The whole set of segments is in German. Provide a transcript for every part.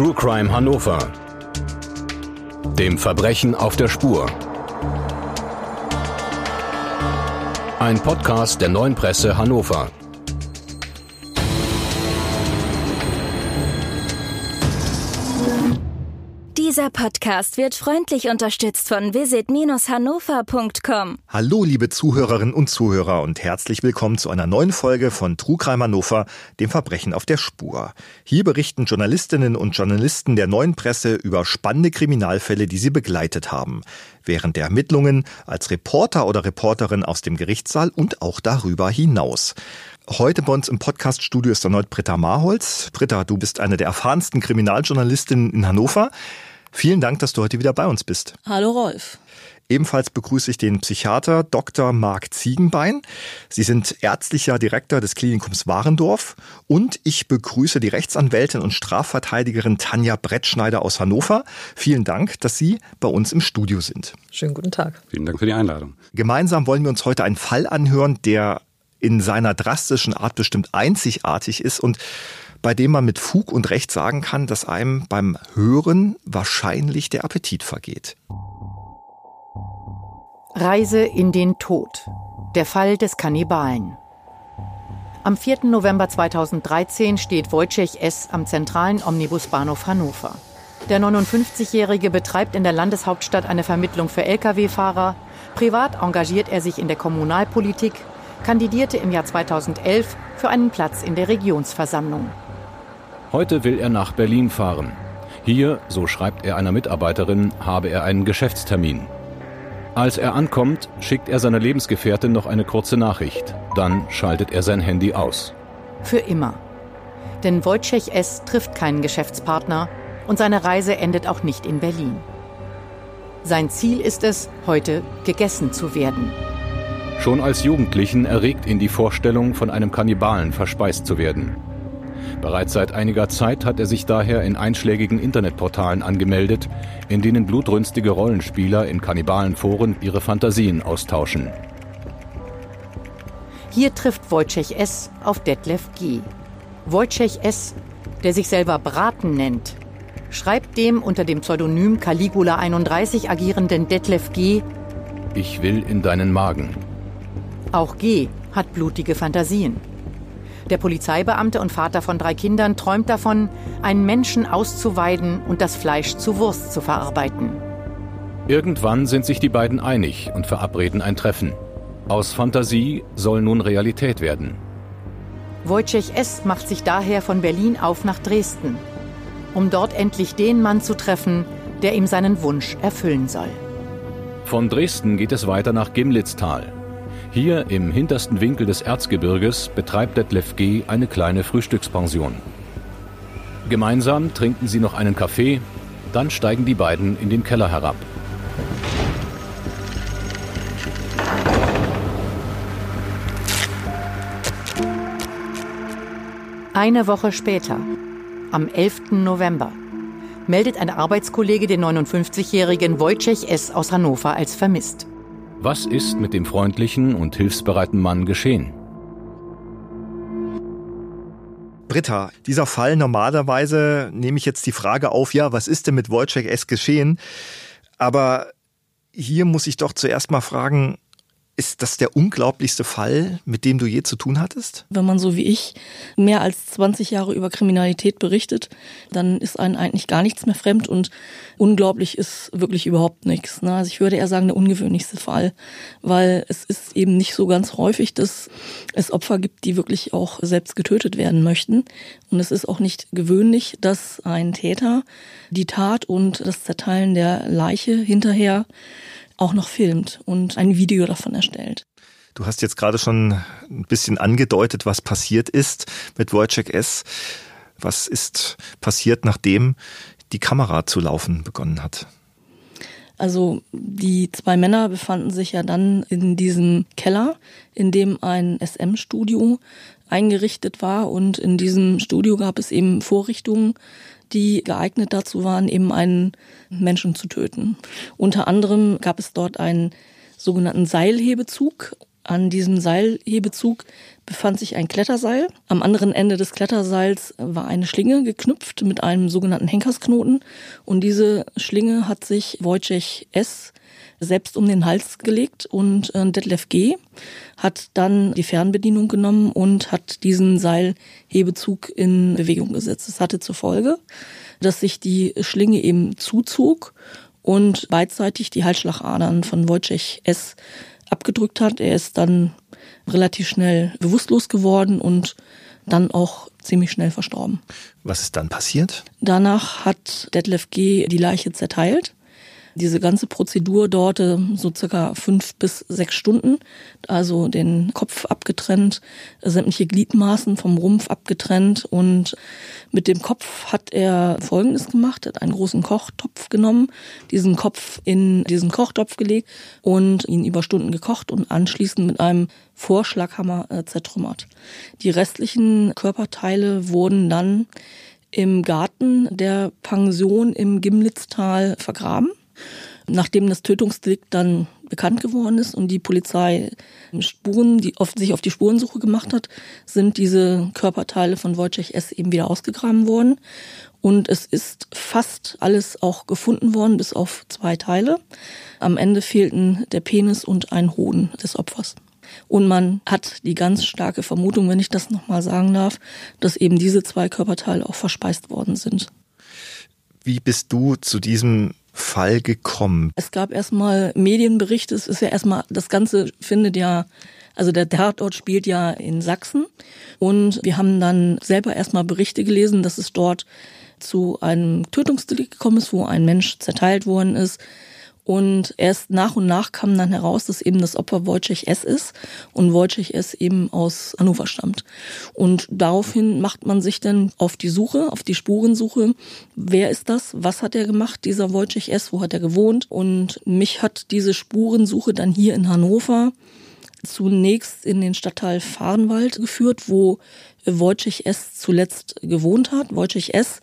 True Crime Hannover. Dem Verbrechen auf der Spur. Ein Podcast der neuen Presse Hannover. Dieser Podcast wird freundlich unterstützt von visit-hannover.com. Hallo, liebe Zuhörerinnen und Zuhörer und herzlich willkommen zu einer neuen Folge von True Crime Hannover, dem Verbrechen auf der Spur. Hier berichten Journalistinnen und Journalisten der neuen Presse über spannende Kriminalfälle, die sie begleitet haben. Während der Ermittlungen, als Reporter oder Reporterin aus dem Gerichtssaal und auch darüber hinaus. Heute bei uns im Podcaststudio ist erneut Britta Marholz. Britta, du bist eine der erfahrensten Kriminaljournalistinnen in Hannover. Vielen Dank, dass du heute wieder bei uns bist. Hallo Rolf. Ebenfalls begrüße ich den Psychiater Dr. Marc Ziegenbein. Sie sind ärztlicher Direktor des Klinikums Warendorf und ich begrüße die Rechtsanwältin und Strafverteidigerin Tanja Brettschneider aus Hannover. Vielen Dank, dass Sie bei uns im Studio sind. Schönen guten Tag. Vielen Dank für die Einladung. Gemeinsam wollen wir uns heute einen Fall anhören, der in seiner drastischen Art bestimmt einzigartig ist und bei dem man mit Fug und Recht sagen kann, dass einem beim Hören wahrscheinlich der Appetit vergeht. Reise in den Tod. Der Fall des Kannibalen. Am 4. November 2013 steht Wojciech S. am zentralen Omnibusbahnhof Hannover. Der 59-Jährige betreibt in der Landeshauptstadt eine Vermittlung für Lkw-Fahrer. Privat engagiert er sich in der Kommunalpolitik, kandidierte im Jahr 2011 für einen Platz in der Regionsversammlung. Heute will er nach Berlin fahren. Hier, so schreibt er einer Mitarbeiterin, habe er einen Geschäftstermin. Als er ankommt, schickt er seiner Lebensgefährtin noch eine kurze Nachricht. Dann schaltet er sein Handy aus. Für immer. Denn Wojciech S. trifft keinen Geschäftspartner und seine Reise endet auch nicht in Berlin. Sein Ziel ist es, heute gegessen zu werden. Schon als Jugendlichen erregt ihn die Vorstellung, von einem Kannibalen verspeist zu werden. Bereits seit einiger Zeit hat er sich daher in einschlägigen Internetportalen angemeldet, in denen blutrünstige Rollenspieler in Kannibalenforen ihre Fantasien austauschen. Hier trifft Wojciech S. auf Detlef G. Wojciech S., der sich selber Braten nennt, schreibt dem unter dem Pseudonym Caligula 31 agierenden Detlef G. Ich will in deinen Magen. Auch G. hat blutige Fantasien. Der Polizeibeamte und Vater von drei Kindern träumt davon, einen Menschen auszuweiden und das Fleisch zu Wurst zu verarbeiten. Irgendwann sind sich die beiden einig und verabreden ein Treffen. Aus Fantasie soll nun Realität werden. Wojciech S. macht sich daher von Berlin auf nach Dresden, um dort endlich den Mann zu treffen, der ihm seinen Wunsch erfüllen soll. Von Dresden geht es weiter nach Gimlitztal, hier im hintersten Winkel des Erzgebirges betreibt Detlef G. eine kleine Frühstückspension. Gemeinsam trinken sie noch einen Kaffee, dann steigen die beiden in den Keller herab. Eine Woche später, am 11. November, meldet ein Arbeitskollege den 59-jährigen Wojciech S. aus Hannover als vermisst. Was ist mit dem freundlichen und hilfsbereiten Mann geschehen? Britta, dieser Fall normalerweise nehme ich jetzt die Frage auf, ja, was ist denn mit Wojciech S. geschehen? Aber hier muss ich doch zuerst mal fragen, ist das der unglaublichste Fall, mit dem du je zu tun hattest? Wenn man so wie ich mehr als 20 Jahre über Kriminalität berichtet, dann ist einem eigentlich gar nichts mehr fremd und unglaublich ist wirklich überhaupt nichts. Ne? Also ich würde eher sagen, der ungewöhnlichste Fall, weil es ist eben nicht so ganz häufig, dass es Opfer gibt, die wirklich auch selbst getötet werden möchten. Und es ist auch nicht gewöhnlich, dass ein Täter die Tat und das Zerteilen der Leiche hinterher auch noch filmt und ein Video davon erstellt. Du hast jetzt gerade schon ein bisschen angedeutet, was passiert ist mit Wojciech S. Was ist passiert, nachdem die Kamera zu laufen begonnen hat? Also die zwei Männer befanden sich ja dann in diesem Keller, in dem ein SM-Studio eingerichtet war und in diesem Studio gab es eben Vorrichtungen, die geeignet dazu waren, eben einen Menschen zu töten. Unter anderem gab es dort einen sogenannten Seilhebezug An diesem Seilhebezug befand sich ein Kletterseil. Am anderen Ende des Kletterseils war eine Schlinge geknüpft mit einem sogenannten Henkersknoten. Und diese Schlinge hat sich Wojciech S. selbst um den Hals gelegt und äh, Detlef G. hat dann die Fernbedienung genommen und hat diesen Seilhebezug in Bewegung gesetzt. Das hatte zur Folge, dass sich die Schlinge eben zuzog und beidseitig die Halsschlagadern von Wojciech S. abgedrückt hat. Er ist dann relativ schnell bewusstlos geworden und dann auch ziemlich schnell verstorben. Was ist dann passiert? Danach hat Detlef G. die Leiche zerteilt diese ganze Prozedur dauerte so circa fünf bis sechs Stunden. Also den Kopf abgetrennt, sämtliche Gliedmaßen vom Rumpf abgetrennt und mit dem Kopf hat er Folgendes gemacht, hat einen großen Kochtopf genommen, diesen Kopf in diesen Kochtopf gelegt und ihn über Stunden gekocht und anschließend mit einem Vorschlaghammer äh, zertrümmert. Die restlichen Körperteile wurden dann im Garten der Pension im Gimlitztal vergraben. Nachdem das Tötungsdelikt dann bekannt geworden ist und die Polizei Spuren, die oft sich auf die Spurensuche gemacht hat, sind diese Körperteile von Wojciech S. eben wieder ausgegraben worden. Und es ist fast alles auch gefunden worden, bis auf zwei Teile. Am Ende fehlten der Penis und ein Hoden des Opfers. Und man hat die ganz starke Vermutung, wenn ich das nochmal sagen darf, dass eben diese zwei Körperteile auch verspeist worden sind. Wie bist du zu diesem Fall gekommen? Es gab erstmal Medienberichte. Es ist ja erstmal, das Ganze findet ja, also der Tatort spielt ja in Sachsen. Und wir haben dann selber erstmal Berichte gelesen, dass es dort zu einem Tötungsdelikt gekommen ist, wo ein Mensch zerteilt worden ist. Und erst nach und nach kam dann heraus, dass eben das Opfer Wojciech S. ist und Wojciech S. eben aus Hannover stammt. Und daraufhin macht man sich dann auf die Suche, auf die Spurensuche. Wer ist das? Was hat er gemacht, dieser Wojciech S.? Wo hat er gewohnt? Und mich hat diese Spurensuche dann hier in Hannover zunächst in den Stadtteil Fahrenwald geführt, wo Wojciech S. zuletzt gewohnt hat. Wojciech S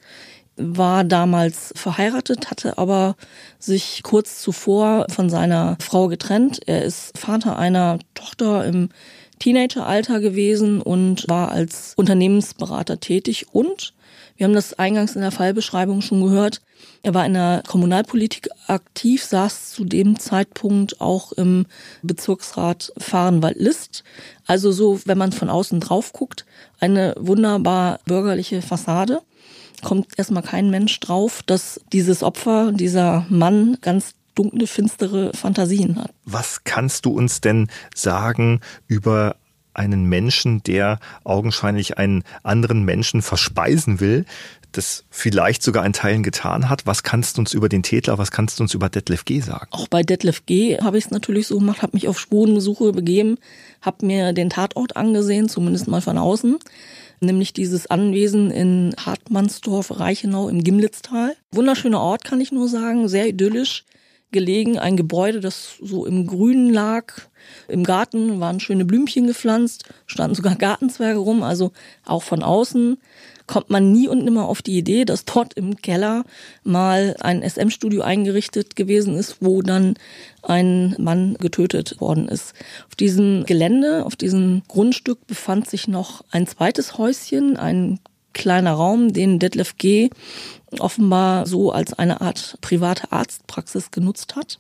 war damals verheiratet, hatte aber sich kurz zuvor von seiner Frau getrennt. Er ist Vater einer Tochter im Teenageralter gewesen und war als Unternehmensberater tätig und wir haben das eingangs in der Fallbeschreibung schon gehört. Er war in der Kommunalpolitik aktiv, saß zu dem Zeitpunkt auch im Bezirksrat Fahrenwald-List. Also so, wenn man von außen drauf guckt, eine wunderbar bürgerliche Fassade kommt erstmal kein Mensch drauf, dass dieses Opfer, dieser Mann ganz dunkle, finstere Fantasien hat. Was kannst du uns denn sagen über einen Menschen, der augenscheinlich einen anderen Menschen verspeisen will, das vielleicht sogar in Teilen getan hat. Was kannst du uns über den Täter, was kannst du uns über Detlef G sagen? Auch bei Detlef G habe ich es natürlich so gemacht, habe mich auf Spurenbesuche begeben, habe mir den Tatort angesehen, zumindest mal von außen nämlich dieses Anwesen in Hartmannsdorf, Reichenau im Gimlitztal. Wunderschöner Ort, kann ich nur sagen, sehr idyllisch gelegen, ein Gebäude, das so im Grünen lag. Im Garten. Waren schöne Blümchen gepflanzt, standen sogar Gartenzwerge rum, also auch von außen kommt man nie und nimmer auf die Idee, dass dort im Keller mal ein SM-Studio eingerichtet gewesen ist, wo dann ein Mann getötet worden ist. Auf diesem Gelände, auf diesem Grundstück befand sich noch ein zweites Häuschen, ein kleiner Raum, den Detlef G. offenbar so als eine Art private Arztpraxis genutzt hat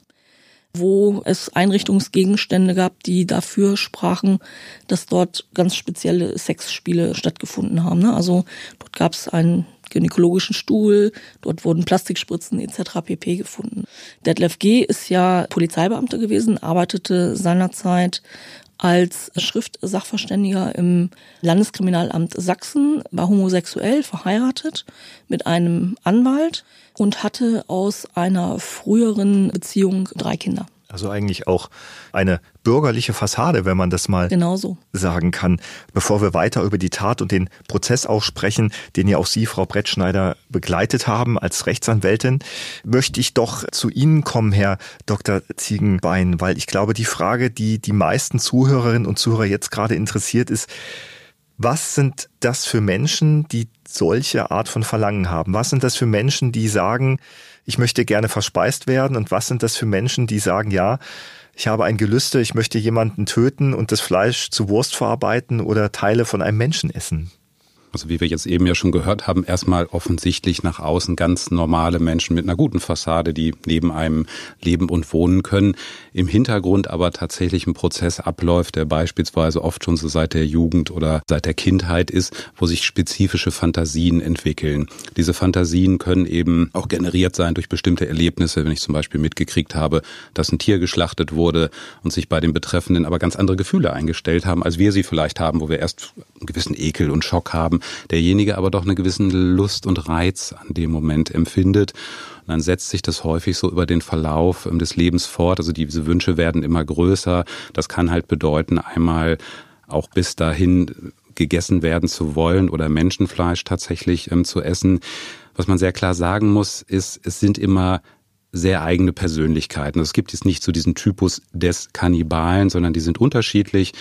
wo es Einrichtungsgegenstände gab, die dafür sprachen, dass dort ganz spezielle Sexspiele stattgefunden haben. Ne? Also dort gab es einen gynäkologischen Stuhl, dort wurden Plastikspritzen etc. pp. gefunden. Detlef G. ist ja Polizeibeamter gewesen, arbeitete seinerzeit als Schriftsachverständiger im Landeskriminalamt Sachsen, war homosexuell, verheiratet mit einem Anwalt und hatte aus einer früheren Beziehung drei Kinder. Also eigentlich auch eine bürgerliche Fassade, wenn man das mal Genauso. sagen kann. Bevor wir weiter über die Tat und den Prozess auch sprechen, den ja auch Sie, Frau Brettschneider, begleitet haben als Rechtsanwältin, möchte ich doch zu Ihnen kommen, Herr Dr. Ziegenbein, weil ich glaube, die Frage, die die meisten Zuhörerinnen und Zuhörer jetzt gerade interessiert, ist, was sind das für Menschen, die solche Art von Verlangen haben? Was sind das für Menschen, die sagen, ich möchte gerne verspeist werden? Und was sind das für Menschen, die sagen, ja, ich habe ein Gelüste, ich möchte jemanden töten und das Fleisch zu Wurst verarbeiten oder Teile von einem Menschen essen also wie wir jetzt eben ja schon gehört haben, erstmal offensichtlich nach außen ganz normale Menschen mit einer guten Fassade, die neben einem leben und wohnen können. Im Hintergrund aber tatsächlich ein Prozess abläuft, der beispielsweise oft schon so seit der Jugend oder seit der Kindheit ist, wo sich spezifische Fantasien entwickeln. Diese Fantasien können eben auch generiert sein durch bestimmte Erlebnisse, wenn ich zum Beispiel mitgekriegt habe, dass ein Tier geschlachtet wurde und sich bei den Betreffenden aber ganz andere Gefühle eingestellt haben, als wir sie vielleicht haben, wo wir erst einen gewissen Ekel und Schock haben haben, derjenige aber doch eine gewissen Lust und Reiz an dem Moment empfindet. Und dann setzt sich das häufig so über den Verlauf ähm, des Lebens fort. Also diese Wünsche werden immer größer. Das kann halt bedeuten, einmal auch bis dahin gegessen werden zu wollen oder Menschenfleisch tatsächlich ähm, zu essen. Was man sehr klar sagen muss, ist, es sind immer sehr eigene Persönlichkeiten. Es gibt jetzt nicht so diesen Typus des Kannibalen, sondern die sind unterschiedlich.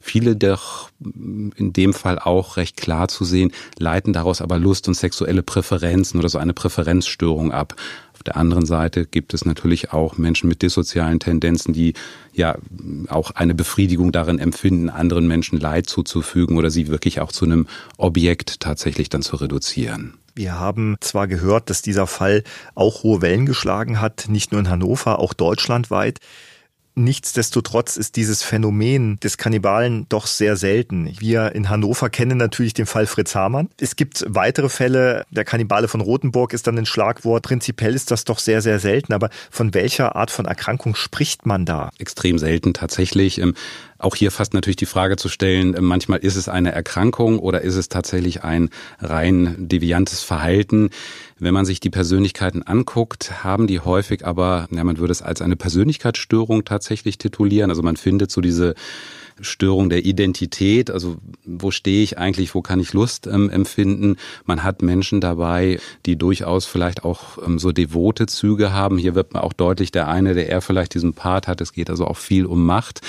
Viele doch in dem Fall auch recht klar zu sehen, leiten daraus aber Lust und sexuelle Präferenzen oder so eine Präferenzstörung ab. Auf der anderen Seite gibt es natürlich auch Menschen mit dissozialen Tendenzen, die ja auch eine Befriedigung darin empfinden, anderen Menschen Leid zuzufügen oder sie wirklich auch zu einem Objekt tatsächlich dann zu reduzieren. Wir haben zwar gehört, dass dieser Fall auch hohe Wellen geschlagen hat, nicht nur in Hannover, auch deutschlandweit. Nichtsdestotrotz ist dieses Phänomen des Kannibalen doch sehr selten. Wir in Hannover kennen natürlich den Fall Fritz Hamann. Es gibt weitere Fälle. Der Kannibale von Rothenburg ist dann ein Schlagwort. Prinzipiell ist das doch sehr, sehr selten. Aber von welcher Art von Erkrankung spricht man da? Extrem selten tatsächlich. Auch hier fast natürlich die Frage zu stellen, äh, manchmal ist es eine Erkrankung oder ist es tatsächlich ein rein deviantes Verhalten. Wenn man sich die Persönlichkeiten anguckt, haben die häufig aber, ja, man würde es als eine Persönlichkeitsstörung tatsächlich titulieren. Also man findet so diese Störung der Identität, also wo stehe ich eigentlich, wo kann ich Lust ähm, empfinden. Man hat Menschen dabei, die durchaus vielleicht auch ähm, so devote Züge haben. Hier wird man auch deutlich der eine, der eher vielleicht diesen Part hat. Es geht also auch viel um Macht.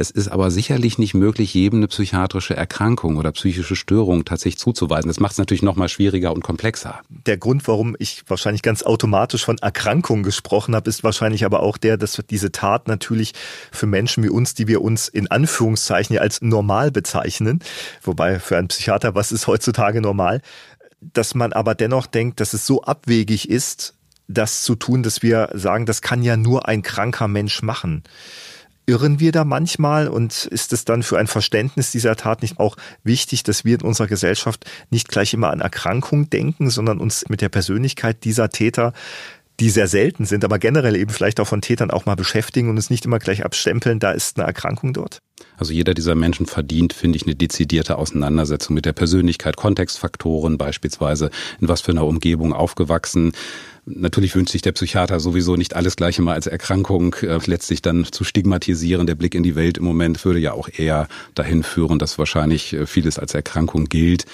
Es ist aber sicherlich nicht möglich, jedem eine psychiatrische Erkrankung oder psychische Störung tatsächlich zuzuweisen. Das macht es natürlich noch mal schwieriger und komplexer. Der Grund, warum ich wahrscheinlich ganz automatisch von Erkrankung gesprochen habe, ist wahrscheinlich aber auch der, dass diese Tat natürlich für Menschen wie uns, die wir uns in Anführungszeichen ja als normal bezeichnen, wobei für einen Psychiater, was ist heutzutage normal, dass man aber dennoch denkt, dass es so abwegig ist, das zu tun, dass wir sagen, das kann ja nur ein kranker Mensch machen. Irren wir da manchmal und ist es dann für ein Verständnis dieser Tat nicht auch wichtig, dass wir in unserer Gesellschaft nicht gleich immer an Erkrankung denken, sondern uns mit der Persönlichkeit dieser Täter die sehr selten sind, aber generell eben vielleicht auch von Tätern auch mal beschäftigen und es nicht immer gleich abstempeln, da ist eine Erkrankung dort? Also jeder dieser Menschen verdient, finde ich, eine dezidierte Auseinandersetzung mit der Persönlichkeit, Kontextfaktoren beispielsweise, in was für einer Umgebung aufgewachsen. Natürlich wünscht sich der Psychiater sowieso nicht alles gleich immer als Erkrankung äh, letztlich dann zu stigmatisieren. Der Blick in die Welt im Moment würde ja auch eher dahin führen, dass wahrscheinlich äh, vieles als Erkrankung gilt.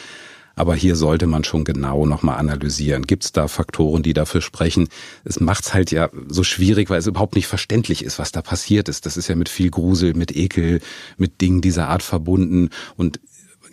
Aber hier sollte man schon genau nochmal analysieren. Gibt es da Faktoren, die dafür sprechen? Es macht es halt ja so schwierig, weil es überhaupt nicht verständlich ist, was da passiert ist. Das ist ja mit viel Grusel, mit Ekel, mit Dingen dieser Art verbunden. Und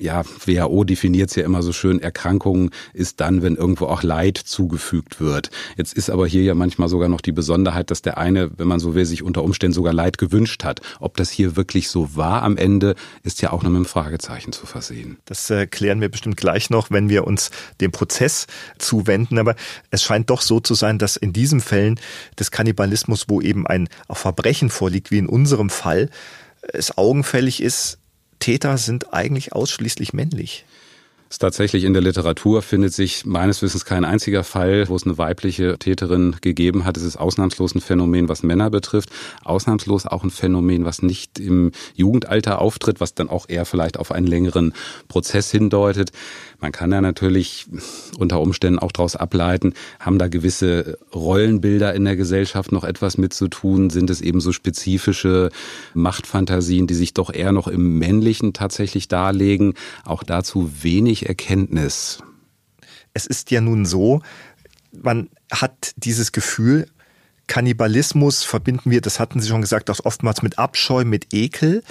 ja, WHO definiert es ja immer so schön, Erkrankung ist dann, wenn irgendwo auch Leid zugefügt wird. Jetzt ist aber hier ja manchmal sogar noch die Besonderheit, dass der eine, wenn man so will, sich unter Umständen sogar Leid gewünscht hat. Ob das hier wirklich so war am Ende, ist ja auch noch mit einem Fragezeichen zu versehen. Das äh, klären wir bestimmt gleich noch, wenn wir uns dem Prozess zuwenden. Aber es scheint doch so zu sein, dass in diesen Fällen des Kannibalismus, wo eben ein Verbrechen vorliegt, wie in unserem Fall, es augenfällig ist, Täter sind eigentlich ausschließlich männlich. Ist tatsächlich in der Literatur findet sich meines Wissens kein einziger Fall, wo es eine weibliche Täterin gegeben hat. Es ist ausnahmslos ein Phänomen, was Männer betrifft. Ausnahmslos auch ein Phänomen, was nicht im Jugendalter auftritt, was dann auch eher vielleicht auf einen längeren Prozess hindeutet. Man kann da natürlich unter Umständen auch daraus ableiten, haben da gewisse Rollenbilder in der Gesellschaft noch etwas mit zu tun? Sind es eben so spezifische Machtfantasien, die sich doch eher noch im Männlichen tatsächlich darlegen? Auch dazu wenig Erkenntnis. Es ist ja nun so, man hat dieses Gefühl, Kannibalismus verbinden wir, das hatten Sie schon gesagt, auch oftmals mit Abscheu, mit Ekel.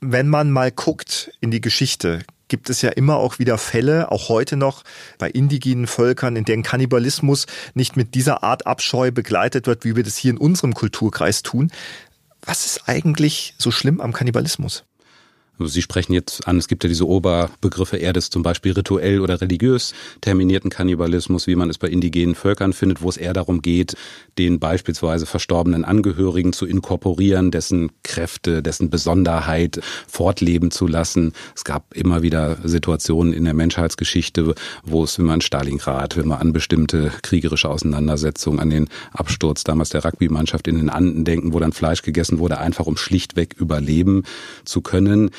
Wenn man mal guckt in die Geschichte, gibt es ja immer auch wieder Fälle, auch heute noch bei indigenen Völkern, in denen Kannibalismus nicht mit dieser Art Abscheu begleitet wird, wie wir das hier in unserem Kulturkreis tun. Was ist eigentlich so schlimm am Kannibalismus? Also Sie sprechen jetzt an, es gibt ja diese Oberbegriffe eher des zum Beispiel rituell oder religiös terminierten Kannibalismus, wie man es bei indigenen Völkern findet, wo es eher darum geht, den beispielsweise verstorbenen Angehörigen zu inkorporieren, dessen Kräfte, dessen Besonderheit fortleben zu lassen. Es gab immer wieder Situationen in der Menschheitsgeschichte, wo es, wenn man Stalingrad, wenn man an bestimmte kriegerische Auseinandersetzungen, an den Absturz damals der Rugby-Mannschaft in den Anden denken, wo dann Fleisch gegessen wurde, einfach um schlichtweg überleben zu können.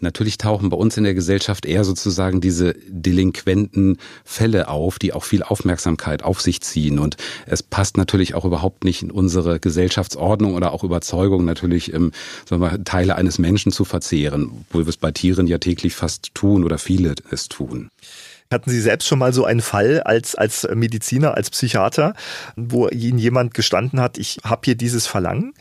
Natürlich tauchen bei uns in der Gesellschaft eher sozusagen diese delinquenten Fälle auf, die auch viel Aufmerksamkeit auf sich ziehen. Und es passt natürlich auch überhaupt nicht in unsere Gesellschaftsordnung oder auch Überzeugung, natürlich ähm, sagen wir, Teile eines Menschen zu verzehren, wo wir es bei Tieren ja täglich fast tun oder viele es tun. Hatten Sie selbst schon mal so einen Fall als, als Mediziner, als Psychiater, wo Ihnen jemand gestanden hat, ich habe hier dieses Verlangen?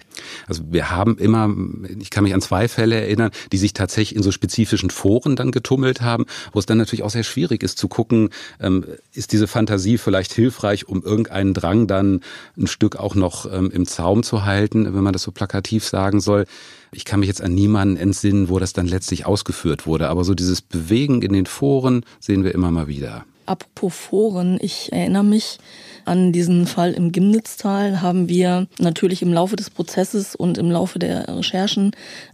Also wir haben immer, ich kann mich an zwei Fälle erinnern, die sich tatsächlich in so spezifischen Foren dann getummelt haben, wo es dann natürlich auch sehr schwierig ist zu gucken, ähm, ist diese Fantasie vielleicht hilfreich, um irgendeinen Drang dann ein Stück auch noch ähm, im Zaum zu halten, wenn man das so plakativ sagen soll. Ich kann mich jetzt an niemanden entsinnen, wo das dann letztlich ausgeführt wurde. Aber so dieses Bewegen in den Foren sehen wir immer mal wieder. Apropos Foren, ich erinnere mich an diesen Fall im Gimnitztal, haben wir natürlich im Laufe des Prozesses und im Laufe der Recherchen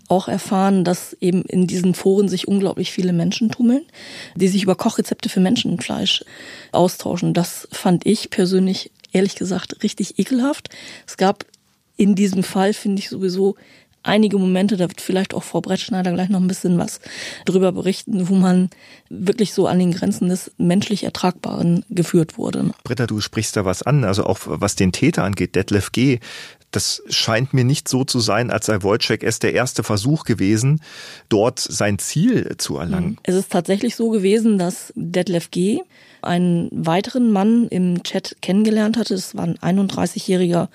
auch erfahren, dass eben in diesen Foren sich unglaublich viele Menschen tummeln, die sich über Kochrezepte für Menschenfleisch austauschen. Das fand ich persönlich ehrlich gesagt richtig ekelhaft. Es gab in diesem Fall, finde ich sowieso einige Momente, da wird vielleicht auch Frau Brettschneider gleich noch ein bisschen was drüber berichten, wo man wirklich so an den Grenzen des menschlich Ertragbaren geführt wurde. Britta, du sprichst da was an, also auch was den Täter angeht, Detlef G., das scheint mir nicht so zu sein, als sei Wojciech erst der erste Versuch gewesen, dort sein Ziel zu erlangen. Es ist tatsächlich so gewesen, dass Detlef G. einen weiteren Mann im Chat kennengelernt hatte. Es war ein 31-jähriger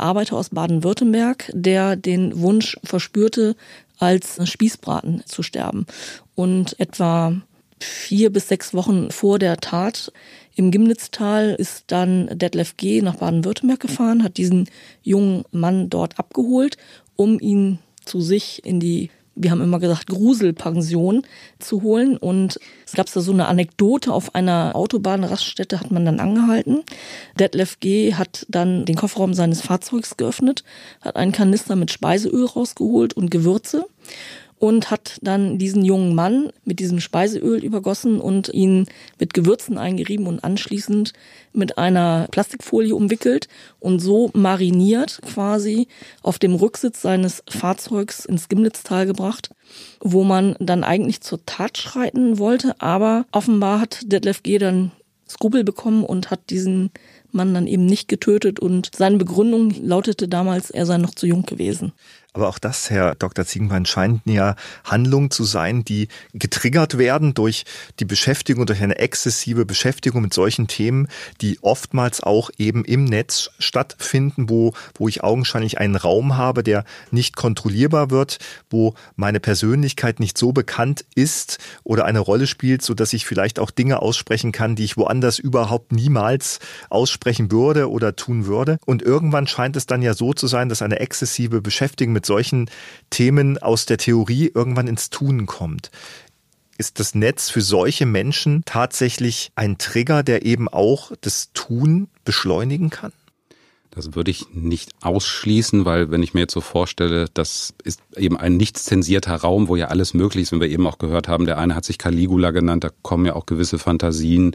Arbeiter aus Baden-Württemberg, der den Wunsch verspürte, als Spießbraten zu sterben. Und etwa vier bis sechs Wochen vor der Tat im Gimnitztal ist dann Detlef G. nach Baden-Württemberg gefahren, hat diesen jungen Mann dort abgeholt, um ihn zu sich in die wir haben immer gesagt, Gruselpension zu holen. Und es gab da so eine Anekdote, auf einer Autobahnraststätte hat man dann angehalten. Detlef G. hat dann den Kofferraum seines Fahrzeugs geöffnet, hat einen Kanister mit Speiseöl rausgeholt und Gewürze und hat dann diesen jungen Mann mit diesem Speiseöl übergossen und ihn mit Gewürzen eingerieben und anschließend mit einer Plastikfolie umwickelt und so mariniert quasi auf dem Rücksitz seines Fahrzeugs ins Gimlitztal gebracht, wo man dann eigentlich zur Tat schreiten wollte, aber offenbar hat Detlef G. dann Skrupel bekommen und hat diesen Mann dann eben nicht getötet und seine Begründung lautete damals, er sei noch zu jung gewesen. Aber auch das, Herr Dr. Ziegenbein, scheint ja Handlungen zu sein, die getriggert werden durch die Beschäftigung, durch eine exzessive Beschäftigung mit solchen Themen, die oftmals auch eben im Netz stattfinden, wo, wo ich augenscheinlich einen Raum habe, der nicht kontrollierbar wird, wo meine Persönlichkeit nicht so bekannt ist oder eine Rolle spielt, so dass ich vielleicht auch Dinge aussprechen kann, die ich woanders überhaupt niemals aussprechen würde oder tun würde. Und irgendwann scheint es dann ja so zu sein, dass eine exzessive Beschäftigung mit solchen Themen aus der Theorie irgendwann ins Tun kommt. Ist das Netz für solche Menschen tatsächlich ein Trigger, der eben auch das Tun beschleunigen kann? Das würde ich nicht ausschließen, weil wenn ich mir jetzt so vorstelle, das ist eben ein nicht zensierter Raum, wo ja alles möglich ist, wenn wir eben auch gehört haben, der eine hat sich Caligula genannt, da kommen ja auch gewisse Fantasien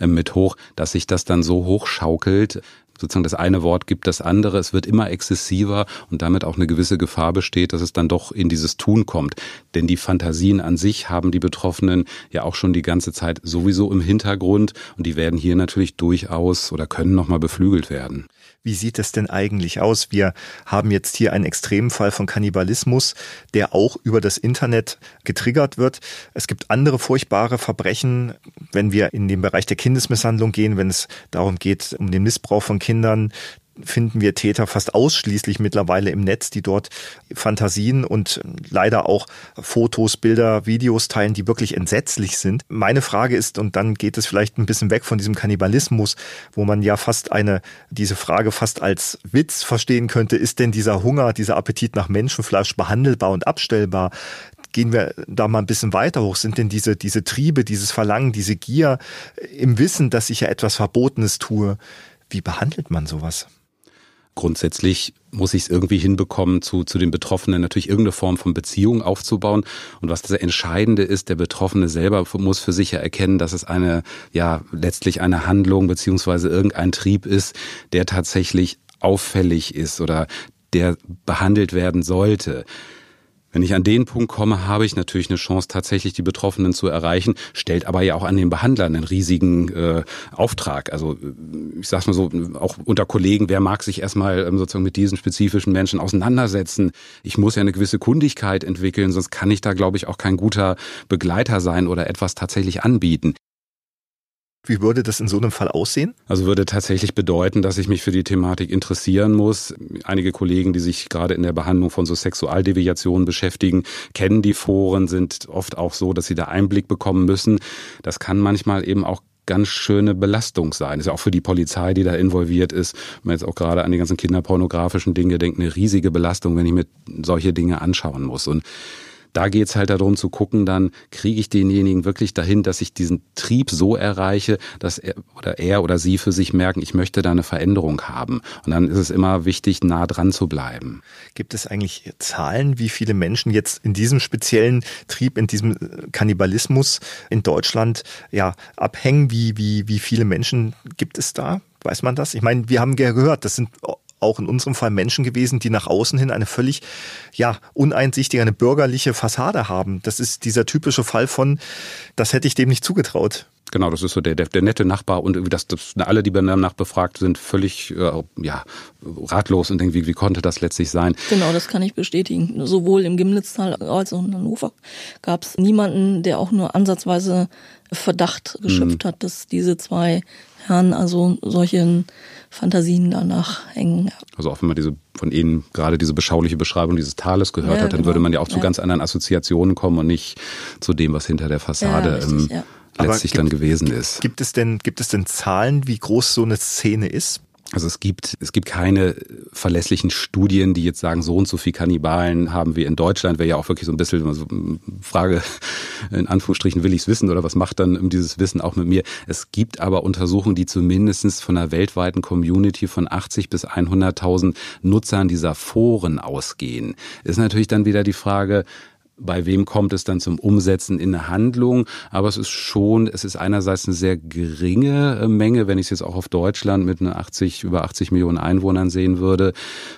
äh, mit hoch, dass sich das dann so hochschaukelt, sozusagen das eine Wort gibt das andere, es wird immer exzessiver und damit auch eine gewisse Gefahr besteht, dass es dann doch in dieses Tun kommt. Denn die Fantasien an sich haben die Betroffenen ja auch schon die ganze Zeit sowieso im Hintergrund und die werden hier natürlich durchaus oder können nochmal beflügelt werden. Wie sieht es denn eigentlich aus? Wir haben jetzt hier einen Extremfall von Kannibalismus, der auch über das Internet getriggert wird. Es gibt andere furchtbare Verbrechen, wenn wir in den Bereich der Kindesmisshandlung gehen, wenn es darum geht, um den Missbrauch von Kindern, finden wir Täter fast ausschließlich mittlerweile im Netz, die dort Fantasien und leider auch Fotos, Bilder, Videos teilen, die wirklich entsetzlich sind. Meine Frage ist, und dann geht es vielleicht ein bisschen weg von diesem Kannibalismus, wo man ja fast eine, diese Frage fast als Witz verstehen könnte, ist denn dieser Hunger, dieser Appetit nach Menschenfleisch behandelbar und abstellbar? gehen wir da mal ein bisschen weiter hoch, sind denn diese, diese Triebe, dieses Verlangen, diese Gier im Wissen, dass ich ja etwas Verbotenes tue, wie behandelt man sowas? Grundsätzlich muss ich es irgendwie hinbekommen, zu, zu den Betroffenen natürlich irgendeine Form von Beziehung aufzubauen. Und was das Entscheidende ist, der Betroffene selber muss für sich ja erkennen, dass es eine, ja, letztlich eine Handlung beziehungsweise irgendein Trieb ist, der tatsächlich auffällig ist oder der behandelt werden sollte. Wenn ich an den Punkt komme, habe ich natürlich eine Chance, tatsächlich die Betroffenen zu erreichen, stellt aber ja auch an den Behandlern einen riesigen äh, Auftrag. Also ich sag's mal so, auch unter Kollegen, wer mag sich erstmal ähm, sozusagen mit diesen spezifischen Menschen auseinandersetzen? Ich muss ja eine gewisse Kundigkeit entwickeln, sonst kann ich da, glaube ich, auch kein guter Begleiter sein oder etwas tatsächlich anbieten. Wie würde das in so einem Fall aussehen? Also würde tatsächlich bedeuten, dass ich mich für die Thematik interessieren muss. Einige Kollegen, die sich gerade in der Behandlung von so Sexualdeviationen beschäftigen, kennen die Foren, sind oft auch so, dass sie da Einblick bekommen müssen. Das kann manchmal eben auch ganz schöne Belastung sein. Ist ja auch für die Polizei, die da involviert ist. Wenn man jetzt auch gerade an die ganzen kinderpornografischen Dinge denkt, eine riesige Belastung, wenn ich mir solche Dinge anschauen muss. Und da geht's halt darum zu gucken, dann kriege ich denjenigen wirklich dahin, dass ich diesen Trieb so erreiche, dass er oder er oder sie für sich merken, ich möchte da eine Veränderung haben. Und dann ist es immer wichtig, nah dran zu bleiben. Gibt es eigentlich Zahlen, wie viele Menschen jetzt in diesem speziellen Trieb, in diesem Kannibalismus in Deutschland ja abhängen? Wie, wie, wie viele Menschen gibt es da? Weiß man das? Ich meine, wir haben gehört, das sind auch in unserem Fall Menschen gewesen, die nach außen hin eine völlig ja uneinsichtige, eine bürgerliche Fassade haben. Das ist dieser typische Fall von, das hätte ich dem nicht zugetraut. Genau, das ist so der, der, der nette Nachbar und das, das, alle, die danach befragt sind, völlig äh, ja, ratlos und denken, wie, wie konnte das letztlich sein? Genau, das kann ich bestätigen. Sowohl im Gimnitztal als auch in Hannover gab es niemanden, der auch nur ansatzweise Verdacht geschöpft mhm. hat, dass diese zwei Herren also solchen Fantasien danach hängen. Also auch wenn man diese von Ihnen gerade diese beschauliche Beschreibung dieses Tales gehört ja, hat, dann genau. würde man ja auch zu ja. ganz anderen Assoziationen kommen und nicht zu dem, was hinter der Fassade ja, richtig, ähm, letztlich gibt, dann gewesen ist. Gibt es denn, gibt es denn Zahlen, wie groß so eine Szene ist? Also es gibt, es gibt keine verlässlichen Studien, die jetzt sagen, so und so viel Kannibalen haben wir in Deutschland. Wäre ja auch wirklich so ein bisschen so Frage, in Anführungsstrichen, will ich es wissen oder was macht dann dieses Wissen auch mit mir? Es gibt aber Untersuchungen, die zumindest von einer weltweiten Community von 80 bis 100.000 Nutzern dieser Foren ausgehen. Ist natürlich dann wieder die Frage, bei wem kommt es dann zum Umsetzen in eine Handlung. Aber es ist schon, es ist einerseits eine sehr geringe äh, Menge, wenn ich es jetzt auch auf Deutschland mit einer 80, über 80 Millionen Einwohnern sehen würde.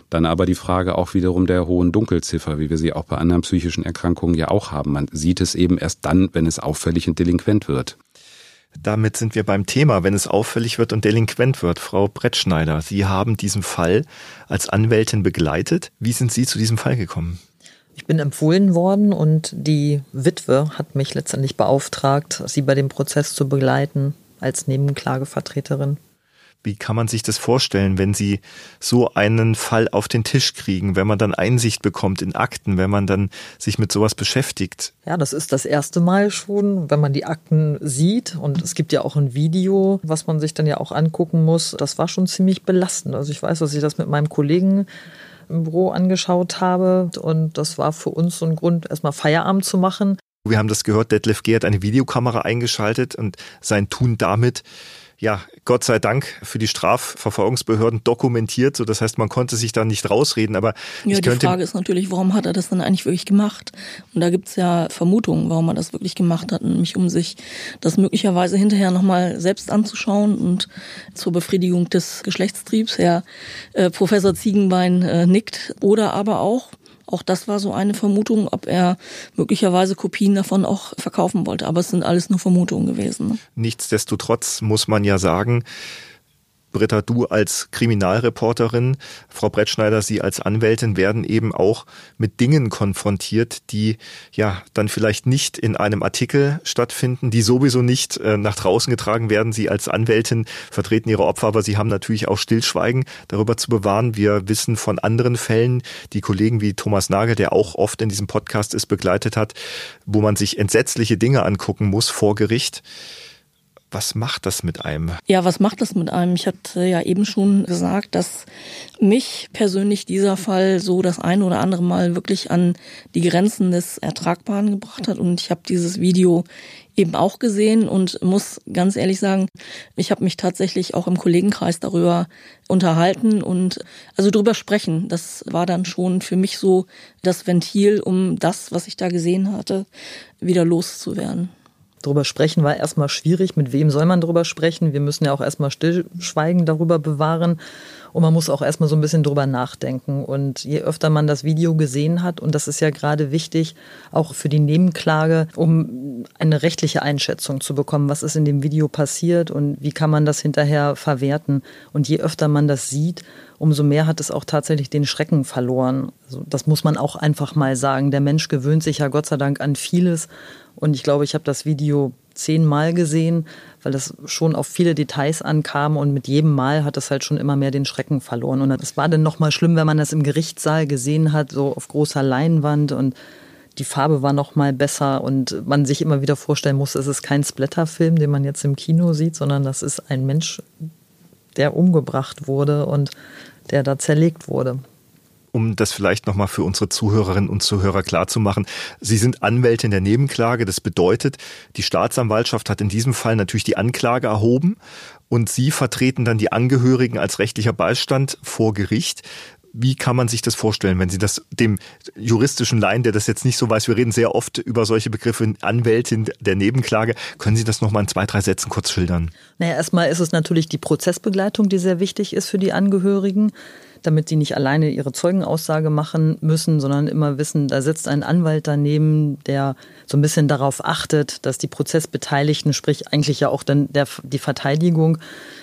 Dann aber die Frage auch wiederum der hohen Dunkelziffer, wie wir sie auch bei anderen psychischen Erkrankungen ja auch haben. Man sieht es eben erst dann, wenn es auffällig und delinquent wird. Damit sind wir beim Thema, wenn es auffällig wird und delinquent wird. Frau Brettschneider, Sie haben diesen Fall als Anwältin begleitet. Wie sind Sie zu diesem Fall gekommen? Ich bin empfohlen worden und die Witwe hat mich letztendlich beauftragt, sie bei dem Prozess zu begleiten als Nebenklagevertreterin. Wie kann man sich das vorstellen, wenn Sie so einen Fall auf den Tisch kriegen, wenn man dann Einsicht bekommt in Akten, wenn man dann sich mit sowas beschäftigt? Ja, das ist das erste Mal schon, wenn man die Akten sieht. Und es gibt ja auch ein Video, was man sich dann ja auch angucken muss. Das war schon ziemlich belastend. Also ich weiß, dass ich das mit meinem Kollegen im Büro angeschaut habe. Und das war für uns so ein Grund, erstmal Feierabend zu machen. Wir haben das gehört, Detlef G. hat eine Videokamera eingeschaltet und sein Tun damit ja, Gott sei Dank für die Strafverfolgungsbehörden dokumentiert. So, das heißt, man konnte sich da nicht rausreden. Aber ja, ich die Frage ist natürlich, warum hat er das dann eigentlich wirklich gemacht? Und da gibt's ja Vermutungen, warum er das wirklich gemacht hat, nämlich um sich das möglicherweise hinterher nochmal selbst anzuschauen und zur Befriedigung des Geschlechtstriebs. Herr äh, Professor Ziegenbein äh, nickt. Oder aber auch, auch das war so eine Vermutung, ob er möglicherweise Kopien davon auch verkaufen wollte. Aber es sind alles nur Vermutungen gewesen. Ne? Nichtsdestotrotz muss man ja sagen, Britta, du als Kriminalreporterin, Frau Brettschneider, Sie als Anwältin werden eben auch mit Dingen konfrontiert, die ja dann vielleicht nicht in einem Artikel stattfinden, die sowieso nicht äh, nach draußen getragen werden. Sie als Anwältin vertreten Ihre Opfer, aber Sie haben natürlich auch Stillschweigen darüber zu bewahren. Wir wissen von anderen Fällen, die Kollegen wie Thomas Nagel, der auch oft in diesem Podcast ist, begleitet hat, wo man sich entsetzliche Dinge angucken muss vor Gericht. Was macht das mit einem? Ja, was macht das mit einem? Ich hatte ja eben schon gesagt, dass mich persönlich dieser Fall so das ein oder andere Mal wirklich an die Grenzen des Ertragbaren gebracht hat. Und ich habe dieses Video eben auch gesehen und muss ganz ehrlich sagen, ich habe mich tatsächlich auch im Kollegenkreis darüber unterhalten und also drüber sprechen. Das war dann schon für mich so das Ventil, um das, was ich da gesehen hatte, wieder loszuwerden drüber sprechen war erstmal schwierig. Mit wem soll man drüber sprechen? Wir müssen ja auch erstmal Stillschweigen darüber bewahren. Und man muss auch erstmal so ein bisschen drüber nachdenken. Und je öfter man das Video gesehen hat, und das ist ja gerade wichtig, auch für die Nebenklage, um eine rechtliche Einschätzung zu bekommen, was ist in dem Video passiert und wie kann man das hinterher verwerten. Und je öfter man das sieht, umso mehr hat es auch tatsächlich den Schrecken verloren. Also das muss man auch einfach mal sagen. Der Mensch gewöhnt sich ja Gott sei Dank an vieles. Und ich glaube, ich habe das Video zehnmal gesehen, weil das schon auf viele Details ankam und mit jedem Mal hat es halt schon immer mehr den Schrecken verloren. Und es war dann nochmal schlimm, wenn man das im Gerichtssaal gesehen hat, so auf großer Leinwand und die Farbe war noch mal besser und man sich immer wieder vorstellen muss, es ist kein Splatterfilm, den man jetzt im Kino sieht, sondern das ist ein Mensch, der umgebracht wurde und der da zerlegt wurde um das vielleicht nochmal für unsere Zuhörerinnen und Zuhörer klarzumachen. Sie sind Anwältin der Nebenklage. Das bedeutet, die Staatsanwaltschaft hat in diesem Fall natürlich die Anklage erhoben und Sie vertreten dann die Angehörigen als rechtlicher Beistand vor Gericht. Wie kann man sich das vorstellen, wenn Sie das dem juristischen Laien, der das jetzt nicht so weiß, wir reden sehr oft über solche Begriffe, Anwältin der Nebenklage, können Sie das nochmal in zwei, drei Sätzen kurz schildern? Naja, erstmal ist es natürlich die Prozessbegleitung, die sehr wichtig ist für die Angehörigen damit sie nicht alleine ihre Zeugenaussage machen müssen, sondern immer wissen, da sitzt ein Anwalt daneben, der so ein bisschen darauf achtet, dass die Prozessbeteiligten, sprich eigentlich ja auch dann der, die Verteidigung,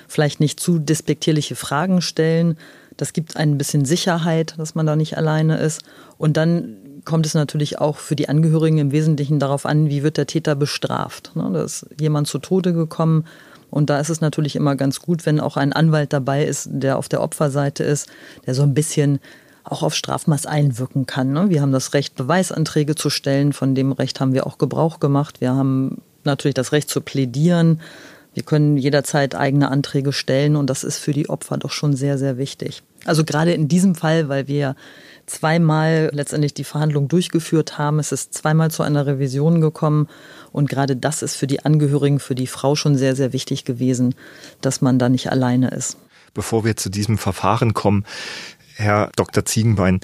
vielleicht nicht zu despektierliche Fragen stellen. Das gibt ein bisschen Sicherheit, dass man da nicht alleine ist. Und dann kommt es natürlich auch für die Angehörigen im Wesentlichen darauf an, wie wird der Täter bestraft. Ne, da ist jemand zu Tode gekommen, und da ist es natürlich immer ganz gut, wenn auch ein Anwalt dabei ist, der auf der Opferseite ist, der so ein bisschen auch auf Strafmaß einwirken kann. Ne? Wir haben das Recht, Beweisanträge zu stellen. Von dem Recht haben wir auch Gebrauch gemacht. Wir haben natürlich das Recht zu plädieren. Wir können jederzeit eigene Anträge stellen und das ist für die Opfer doch schon sehr, sehr wichtig. Also gerade in diesem Fall, weil wir zweimal letztendlich die Verhandlung durchgeführt haben. Es ist zweimal zu einer Revision gekommen. Und gerade das ist für die Angehörigen, für die Frau schon sehr, sehr wichtig gewesen, dass man da nicht alleine ist. Bevor wir zu diesem Verfahren kommen, Herr Dr. Ziegenbein,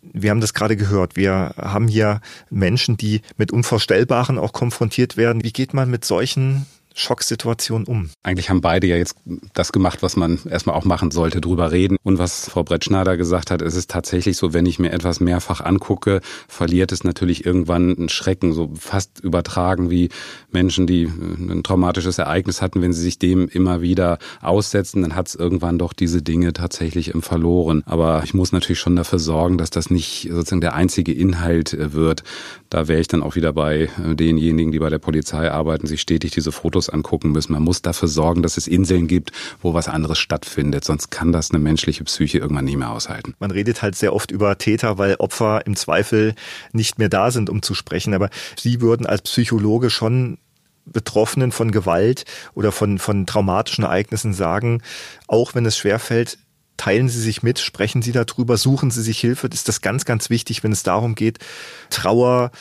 wir haben das gerade gehört. Wir haben hier Menschen, die mit Unvorstellbaren auch konfrontiert werden. Wie geht man mit solchen Schocksituation um? Eigentlich haben beide ja jetzt das gemacht, was man erstmal auch machen sollte, drüber reden. Und was Frau Brettschneider gesagt hat, ist es tatsächlich so, wenn ich mir etwas mehrfach angucke, verliert es natürlich irgendwann einen Schrecken, so fast übertragen wie Menschen, die äh, ein traumatisches Ereignis hatten, wenn sie sich dem immer wieder aussetzen, dann hat es irgendwann doch diese Dinge tatsächlich im Verloren. Aber ich muss natürlich schon dafür sorgen, dass das nicht sozusagen der einzige Inhalt äh, wird. Da wäre ich dann auch wieder bei äh, denjenigen, die bei der Polizei arbeiten, sich stetig diese Fotos angucken müssen. Man muss dafür sorgen, dass es Inseln gibt, wo was anderes stattfindet. Sonst kann das eine menschliche Psyche irgendwann nie mehr aushalten. Man redet halt sehr oft über Täter, weil Opfer im Zweifel nicht mehr da sind, um zu sprechen. Aber Sie würden als Psychologe schon Betroffenen von Gewalt oder von, von traumatischen Ereignissen sagen, auch wenn es schwerfällt, Teilen Sie sich mit, sprechen Sie darüber, suchen Sie sich Hilfe. Ist das ganz, ganz wichtig, wenn es darum geht, Trauer,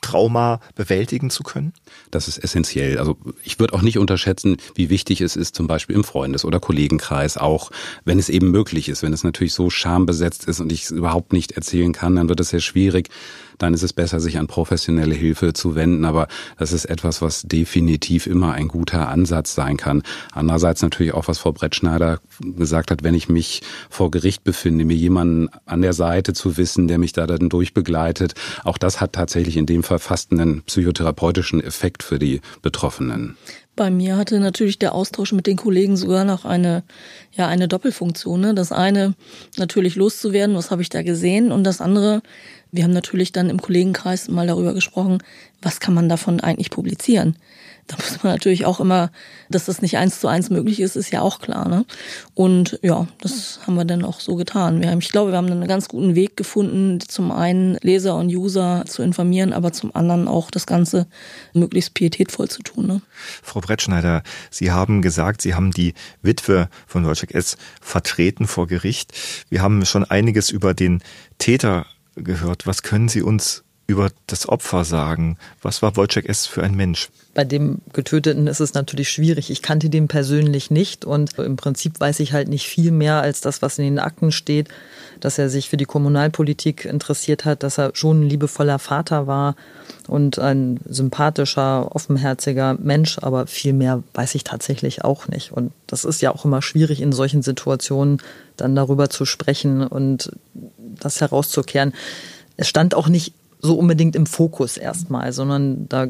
Trauma bewältigen zu können? Das ist essentiell. Also ich würde auch nicht unterschätzen, wie wichtig es ist, zum Beispiel im Freundes- oder Kollegenkreis, auch wenn es eben möglich ist. Wenn es natürlich so schambesetzt ist und ich es überhaupt nicht erzählen kann, dann wird es sehr schwierig dann ist es besser, sich an professionelle Hilfe zu wenden. Aber das ist etwas, was definitiv immer ein guter Ansatz sein kann. Andererseits natürlich auch, was Frau Brettschneider gesagt hat, wenn ich mich vor Gericht befinde, mir jemanden an der Seite zu wissen, der mich da dann durchbegleitet. Auch das hat tatsächlich in dem Fall fast einen psychotherapeutischen Effekt für die Betroffenen. Bei mir hatte natürlich der Austausch mit den Kollegen sogar noch eine, ja, eine Doppelfunktion. Ne? Das eine natürlich loszuwerden, was habe ich da gesehen, und das andere, wir haben natürlich dann im Kollegenkreis mal darüber gesprochen, was kann man davon eigentlich publizieren. Da muss man natürlich auch immer, dass das nicht eins zu eins möglich ist, ist ja auch klar. Ne? Und ja, das haben wir dann auch so getan. Wir haben, ich glaube, wir haben einen ganz guten Weg gefunden, zum einen Leser und User zu informieren, aber zum anderen auch das Ganze möglichst pietätvoll zu tun. Ne? Frau Brettschneider, Sie haben gesagt, Sie haben die Witwe von Wojciech S. vertreten vor Gericht. Wir haben schon einiges über den Täter gehört. Was können Sie uns über das Opfer sagen? Was war Wojciech S. für ein Mensch? Bei dem Getöteten ist es natürlich schwierig. Ich kannte den persönlich nicht und im Prinzip weiß ich halt nicht viel mehr als das, was in den Akten steht, dass er sich für die Kommunalpolitik interessiert hat, dass er schon ein liebevoller Vater war und ein sympathischer, offenherziger Mensch, aber viel mehr weiß ich tatsächlich auch nicht. Und das ist ja auch immer schwierig in solchen Situationen dann darüber zu sprechen und das herauszukehren. Es stand auch nicht so unbedingt im Fokus erstmal, sondern da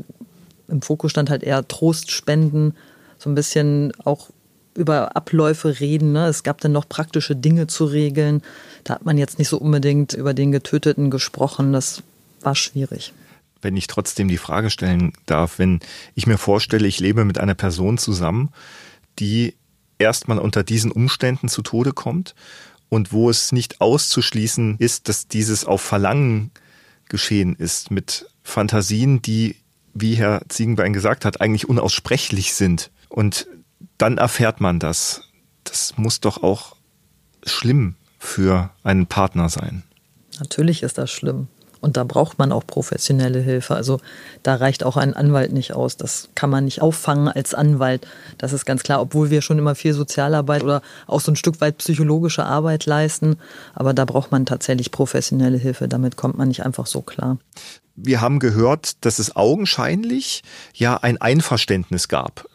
im Fokus stand halt eher Trost spenden, so ein bisschen auch über Abläufe reden. Ne? Es gab dann noch praktische Dinge zu regeln. Da hat man jetzt nicht so unbedingt über den Getöteten gesprochen. Das war schwierig. Wenn ich trotzdem die Frage stellen darf, wenn ich mir vorstelle, ich lebe mit einer Person zusammen, die erstmal unter diesen Umständen zu Tode kommt und wo es nicht auszuschließen ist, dass dieses auf Verlangen geschehen ist mit Fantasien, die wie Herr Ziegenbein gesagt hat, eigentlich unaussprechlich sind. Und dann erfährt man das. Das muss doch auch schlimm für einen Partner sein. Natürlich ist das schlimm. Und da braucht man auch professionelle Hilfe. Also da reicht auch ein Anwalt nicht aus. Das kann man nicht auffangen als Anwalt. Das ist ganz klar, obwohl wir schon immer viel Sozialarbeit oder auch so ein Stück weit psychologische Arbeit leisten. Aber da braucht man tatsächlich professionelle Hilfe. Damit kommt man nicht einfach so klar wir haben gehört, dass es augenscheinlich ja ein Einverständnis gab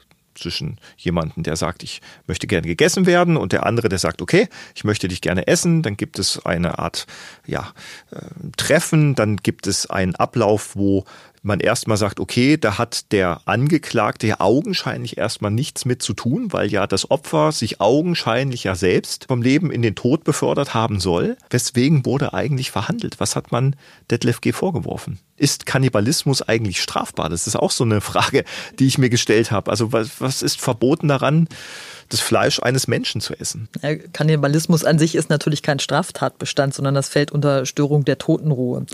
zwischen jemanden, der sagt, ich möchte gerne gegessen werden und der andere, der sagt, okay, ich möchte dich gerne essen, dann gibt es eine Art ja, äh, Treffen, dann gibt es einen Ablauf, wo man erstmal sagt, okay, da hat der Angeklagte ja augenscheinlich erstmal nichts mit zu tun, weil ja das Opfer sich augenscheinlich ja selbst vom Leben in den Tod befördert haben soll. Weswegen wurde eigentlich verhandelt? Was hat man Detlef G. vorgeworfen? Ist Kannibalismus eigentlich strafbar? Das ist auch so eine Frage, die ich mir gestellt habe. Also was, was ist verboten daran? das Fleisch eines Menschen zu essen. Kannibalismus an sich ist natürlich kein Straftatbestand, sondern das fällt unter Störung der Totenruhe.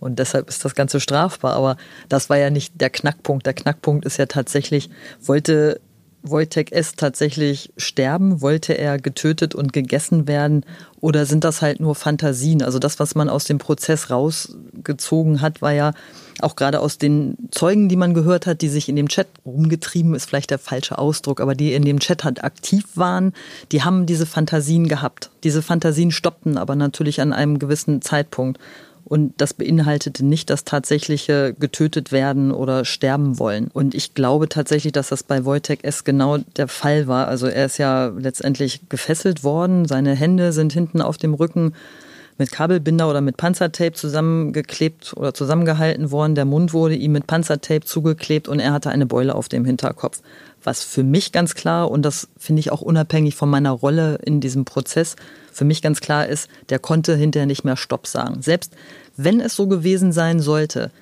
Und deshalb ist das Ganze strafbar. Aber das war ja nicht der Knackpunkt. Der Knackpunkt ist ja tatsächlich, wollte Wojtek S. tatsächlich sterben? Wollte er getötet und gegessen werden? Oder sind das halt nur Fantasien? Also das, was man aus dem Prozess rausgezogen hat, war ja auch gerade aus den Zeugen, die man gehört hat, die sich in dem Chat rumgetrieben, ist vielleicht der falsche Ausdruck, aber die in dem Chat halt aktiv waren, die haben diese Fantasien gehabt. Diese Fantasien stoppten aber natürlich an einem gewissen Zeitpunkt. Und das beinhaltete nicht das tatsächliche getötet werden oder sterben wollen. Und ich glaube tatsächlich, dass das bei Wojtek S. genau der Fall war. Also er ist ja letztendlich gefesselt worden. Seine Hände sind hinten auf dem Rücken mit Kabelbinder oder mit Panzertape zusammengeklebt oder zusammengehalten worden. Der Mund wurde ihm mit Panzertape zugeklebt und er hatte eine Beule auf dem Hinterkopf. Was für mich ganz klar, und das finde ich auch unabhängig von meiner Rolle in diesem Prozess, für mich ganz klar ist, der konnte hinterher nicht mehr Stopp sagen. Selbst wenn es so gewesen sein sollte,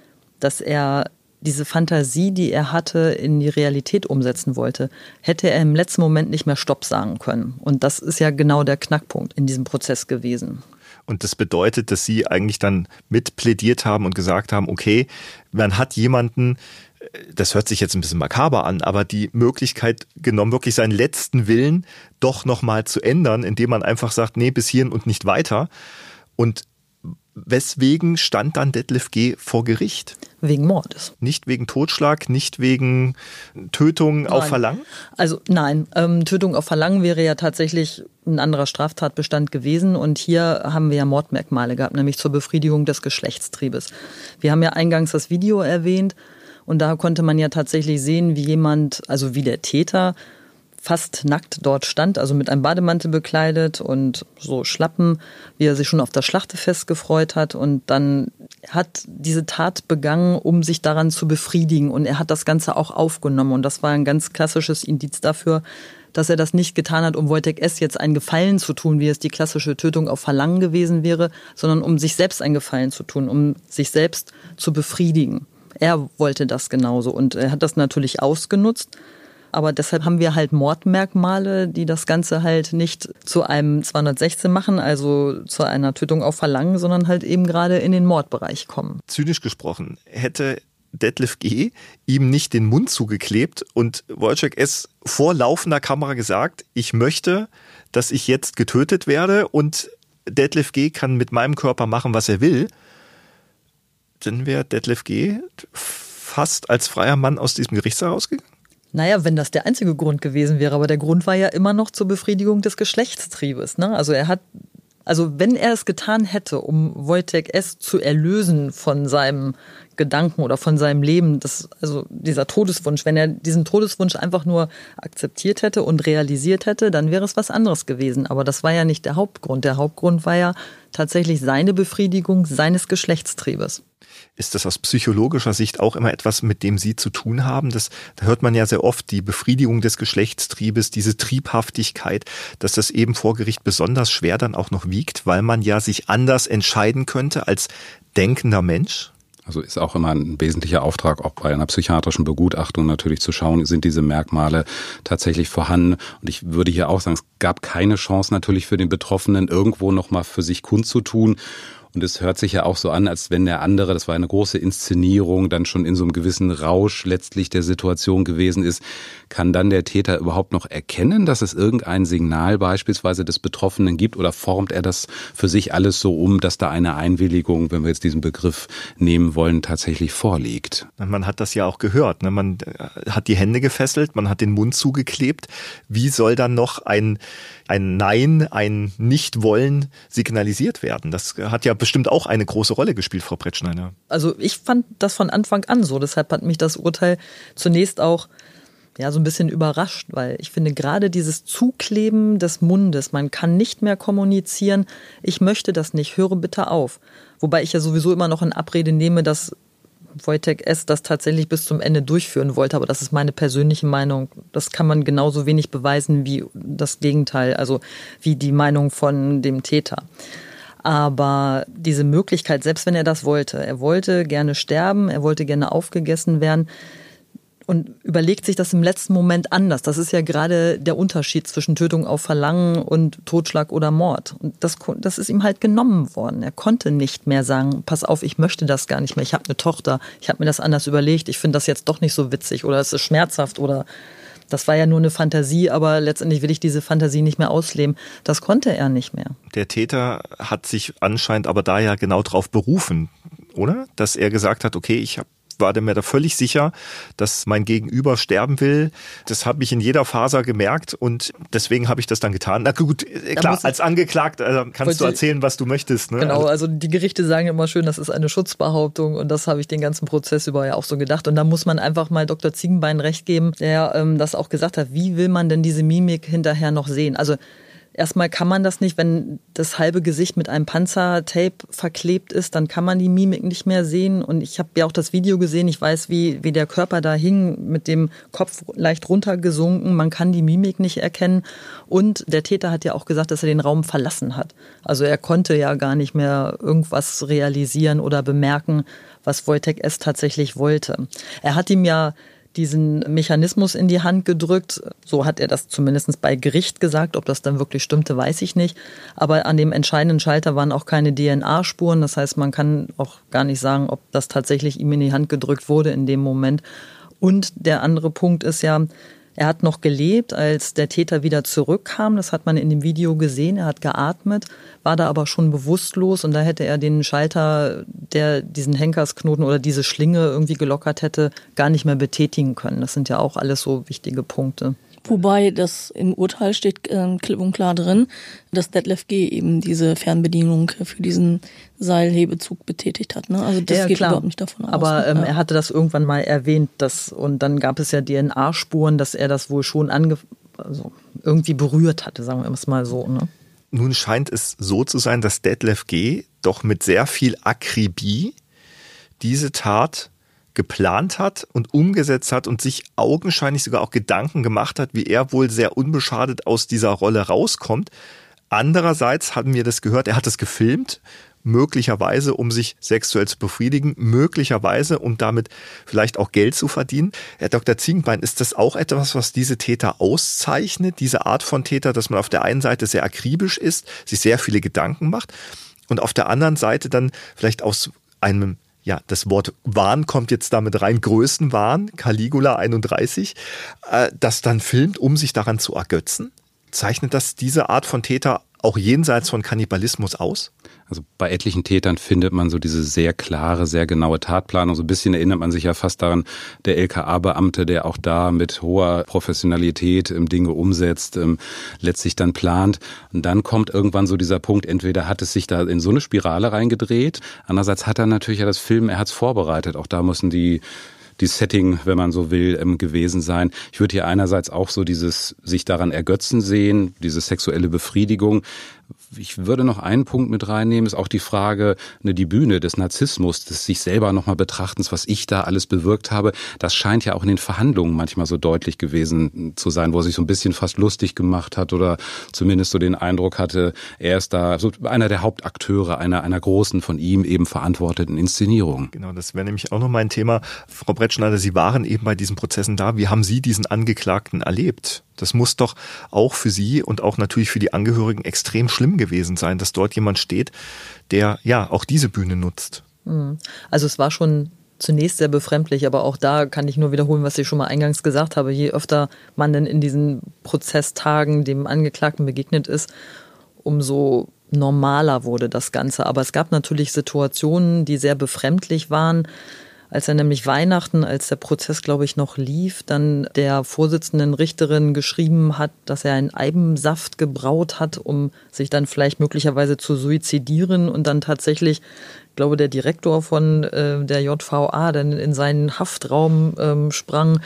dass er diese Fantasie, die er hatte, in die Realität umsetzen wollte, hätte er im letzten Moment nicht mehr Stopp sagen können. Und das ist ja genau der Knackpunkt in diesem Prozess gewesen. Und das bedeutet, dass Sie eigentlich dann mitplädiert haben und gesagt haben, okay, man hat jemanden, das hört sich jetzt ein bisschen makaber an, aber die Möglichkeit genommen, wirklich seinen letzten Willen doch nochmal zu ändern, indem man einfach sagt, nee, bis hierhin und nicht weiter. Und weswegen stand dann Detlef G. vor Gericht? Wegen Mordes. Nicht wegen Totschlag, nicht wegen Tötung nein. auf Verlangen? Also nein, ähm, Tötung auf Verlangen wäre ja tatsächlich ein anderer Straftatbestand gewesen. Und hier haben wir ja Mordmerkmale gehabt, nämlich zur Befriedigung des Geschlechtstriebes. Wir haben ja eingangs das Video erwähnt. Und da konnte man ja tatsächlich sehen, wie jemand, also wie der Täter, fast nackt dort stand, also mit einem Bademantel bekleidet und so Schlappen, wie er sich schon auf das Schlachtefest gefreut hat. Und dann hat diese Tat begangen, um sich daran zu befriedigen. Und er hat das Ganze auch aufgenommen. Und das war ein ganz klassisches Indiz dafür, dass er das nicht getan hat, um Wojtek S. jetzt einen Gefallen zu tun, wie es die klassische Tötung auf Verlangen gewesen wäre, sondern um sich selbst einen Gefallen zu tun, um sich selbst zu befriedigen. Er wollte das genauso und er hat das natürlich ausgenutzt aber deshalb haben wir halt Mordmerkmale, die das Ganze halt nicht zu einem 216 machen, also zu einer Tötung auf Verlangen, sondern halt eben gerade in den Mordbereich kommen. Zynisch gesprochen, hätte Detlef G. ihm nicht den Mund zugeklebt und Wojciech S. vor laufender Kamera gesagt, ich möchte, dass ich jetzt getötet werde und Detlef G. kann mit meinem Körper machen, was er will, dann wäre Detlef G. fast als freier Mann aus diesem Gerichtssaal rausgegangen? Naja, wenn das der einzige Grund gewesen wäre, aber der Grund war ja immer noch zur Befriedigung des Geschlechtstriebes. Ne? Also er hat, also wenn er es getan hätte, um Wojtek S. zu erlösen von seinem Gedanken oder von seinem Leben, das, also dieser Todeswunsch, wenn er diesen Todeswunsch einfach nur akzeptiert hätte und realisiert hätte, dann wäre es was anderes gewesen. Aber das war ja nicht der Hauptgrund. Der Hauptgrund war ja tatsächlich seine Befriedigung seines Geschlechtstriebes. Ist das aus psychologischer Sicht auch immer etwas, mit dem Sie zu tun haben? Das, da hört man ja sehr oft die Befriedigung des Geschlechtstriebes, diese Triebhaftigkeit, dass das eben vor Gericht besonders schwer dann auch noch wiegt, weil man ja sich anders entscheiden könnte als denkender Mensch? Also ist auch immer ein wesentlicher Auftrag, auch bei einer psychiatrischen Begutachtung natürlich zu schauen, sind diese Merkmale tatsächlich vorhanden. Und ich würde hier auch sagen, es gab keine Chance natürlich für den Betroffenen, irgendwo nochmal für sich kundzutun. Und es hört sich ja auch so an, als wenn der andere, das war eine große Inszenierung, dann schon in so einem gewissen Rausch letztlich der Situation gewesen ist. Kann dann der Täter überhaupt noch erkennen, dass es irgendein Signal beispielsweise des Betroffenen gibt oder formt er das für sich alles so um, dass da eine Einwilligung, wenn wir jetzt diesen Begriff nehmen wollen, tatsächlich vorliegt? Man hat das ja auch gehört. Ne? Man äh, hat die Hände gefesselt, man hat den Mund zugeklebt. Wie soll dann noch ein, ein Nein, ein Nicht-Wollen signalisiert werden? Das hat ja bestimmt auch eine große Rolle gespielt, Frau Brettschneider. Also ich fand das von Anfang an so. Deshalb hat mich das Urteil zunächst auch ja, so ein bisschen überrascht, weil ich finde gerade dieses Zukleben des Mundes, man kann nicht mehr kommunizieren, ich möchte das nicht, höre bitte auf. Wobei ich ja sowieso immer noch in Abrede nehme, dass Wojtek S. das tatsächlich bis zum Ende durchführen wollte, aber das ist meine persönliche Meinung. Das kann man genauso wenig beweisen wie das Gegenteil, also wie die Meinung von dem Täter. Aber diese Möglichkeit, selbst wenn er das wollte, er wollte gerne sterben, er wollte gerne aufgegessen werden und überlegt sich das im letzten Moment anders. Das ist ja gerade der Unterschied zwischen Tötung auf Verlangen und Totschlag oder Mord. Und das, das ist ihm halt genommen worden. Er konnte nicht mehr sagen, pass auf, ich möchte das gar nicht mehr. Ich habe eine Tochter, ich habe mir das anders überlegt, ich finde das jetzt doch nicht so witzig oder es ist schmerzhaft oder das war ja nur eine Fantasie, aber letztendlich will ich diese Fantasie nicht mehr ausleben. Das konnte er nicht mehr. Der Täter hat sich anscheinend aber da ja genau drauf berufen, oder? Dass er gesagt hat, okay, ich habe war mir da völlig sicher, dass mein Gegenüber sterben will. Das habe ich in jeder Faser gemerkt und deswegen habe ich das dann getan. Na gut, äh, klar, als Angeklagter äh, kannst du erzählen, was du möchtest. Ne? Genau, also die Gerichte sagen immer schön, das ist eine Schutzbehauptung und das habe ich den ganzen Prozess über ja auch so gedacht. Und da muss man einfach mal Dr. Ziegenbein recht geben, der ähm, das auch gesagt hat. Wie will man denn diese Mimik hinterher noch sehen? Also Erstmal kann man das nicht, wenn das halbe Gesicht mit einem Panzertape verklebt ist, dann kann man die Mimik nicht mehr sehen. Und ich habe ja auch das Video gesehen, ich weiß, wie, wie der Körper da hing, mit dem Kopf leicht runtergesunken. Man kann die Mimik nicht erkennen. Und der Täter hat ja auch gesagt, dass er den Raum verlassen hat. Also er konnte ja gar nicht mehr irgendwas realisieren oder bemerken, was Wojtek S. tatsächlich wollte. Er hat ihm ja diesen Mechanismus in die Hand gedrückt. So hat er das zumindest bei Gericht gesagt. Ob das dann wirklich stimmte, weiß ich nicht. Aber an dem entscheidenden Schalter waren auch keine DNA-Spuren. Das heißt, man kann auch gar nicht sagen, ob das tatsächlich ihm in die Hand gedrückt wurde in dem Moment. Und der andere Punkt ist ja, er hat noch gelebt, als der Täter wieder zurückkam. Das hat man in dem Video gesehen. Er hat geatmet, war da aber schon bewusstlos und da hätte er den Schalter, der diesen Henkersknoten oder diese Schlinge irgendwie gelockert hätte, gar nicht mehr betätigen können. Das sind ja auch alles so wichtige Punkte. Wobei das im Urteil steht äh, klipp und klar drin, dass Detlef G. eben diese Fernbedienung für diesen Seilhebezug betätigt hat. Ne? Also das ja, geht klar. überhaupt nicht davon aus. Aber ne? ähm, er hatte das irgendwann mal erwähnt, dass, und dann gab es ja DNA-Spuren, dass er das wohl schon ange also irgendwie berührt hatte, sagen wir es mal so. Ne? Nun scheint es so zu sein, dass Detlef G. doch mit sehr viel Akribie diese Tat geplant hat und umgesetzt hat und sich augenscheinlich sogar auch Gedanken gemacht hat, wie er wohl sehr unbeschadet aus dieser Rolle rauskommt. Andererseits hatten wir das gehört, er hat es gefilmt, möglicherweise um sich sexuell zu befriedigen, möglicherweise um damit vielleicht auch Geld zu verdienen. Herr Dr. Ziegenbein, ist das auch etwas, was diese Täter auszeichnet, diese Art von Täter, dass man auf der einen Seite sehr akribisch ist, sich sehr viele Gedanken macht und auf der anderen Seite dann vielleicht aus einem ja, das Wort Wahn kommt jetzt damit rein, Größenwahn, Caligula 31, äh, das dann filmt, um sich daran zu ergötzen? Zeichnet das diese Art von Täter auch jenseits von Kannibalismus aus? Also bei etlichen Tätern findet man so diese sehr klare, sehr genaue Tatplanung. So ein bisschen erinnert man sich ja fast daran, der LKA-Beamte, der auch da mit hoher Professionalität ähm, Dinge umsetzt, ähm, letztlich dann plant. Und dann kommt irgendwann so dieser Punkt, entweder hat es sich da in so eine Spirale reingedreht, andererseits hat er natürlich ja das Film, er hat es vorbereitet. Auch da müssen die die Setting, wenn man so will, ähm, gewesen sein. Ich würde hier einerseits auch so dieses sich daran ergötzen sehen, diese sexuelle Befriedigung ich würde noch einen Punkt mit reinnehmen, ist auch die Frage, ne, die Bühne des Narzissmus, des sich selber nochmal betrachtens, was ich da alles bewirkt habe. Das scheint ja auch in den Verhandlungen manchmal so deutlich gewesen zu sein, wo er sich so ein bisschen fast lustig gemacht hat oder zumindest so den Eindruck hatte, er ist da so einer der Hauptakteure einer, einer großen von ihm eben verantworteten Inszenierung. Genau, das wäre nämlich auch noch mein Thema. Frau Brettschneider, Sie waren eben bei diesen Prozessen da. Wie haben Sie diesen Angeklagten erlebt? Das muss doch auch für Sie und auch natürlich für die Angehörigen extrem schlimm gewesen sein, dass dort jemand steht, der ja auch diese Bühne nutzt. Mhm. Also es war schon zunächst sehr befremdlich, aber auch da kann ich nur wiederholen, was ich schon mal eingangs gesagt habe. Je öfter man denn in diesen Prozesstagen dem Angeklagten begegnet ist, umso normaler wurde das Ganze. Aber es gab natürlich Situationen, die sehr befremdlich waren als er nämlich Weihnachten, als der Prozess, glaube ich, noch lief, dann der Vorsitzenden Richterin geschrieben hat, dass er einen Eibensaft gebraut hat, um sich dann vielleicht möglicherweise zu suizidieren und dann tatsächlich, glaube der Direktor von äh, der JVA dann in seinen Haftraum ähm, sprang,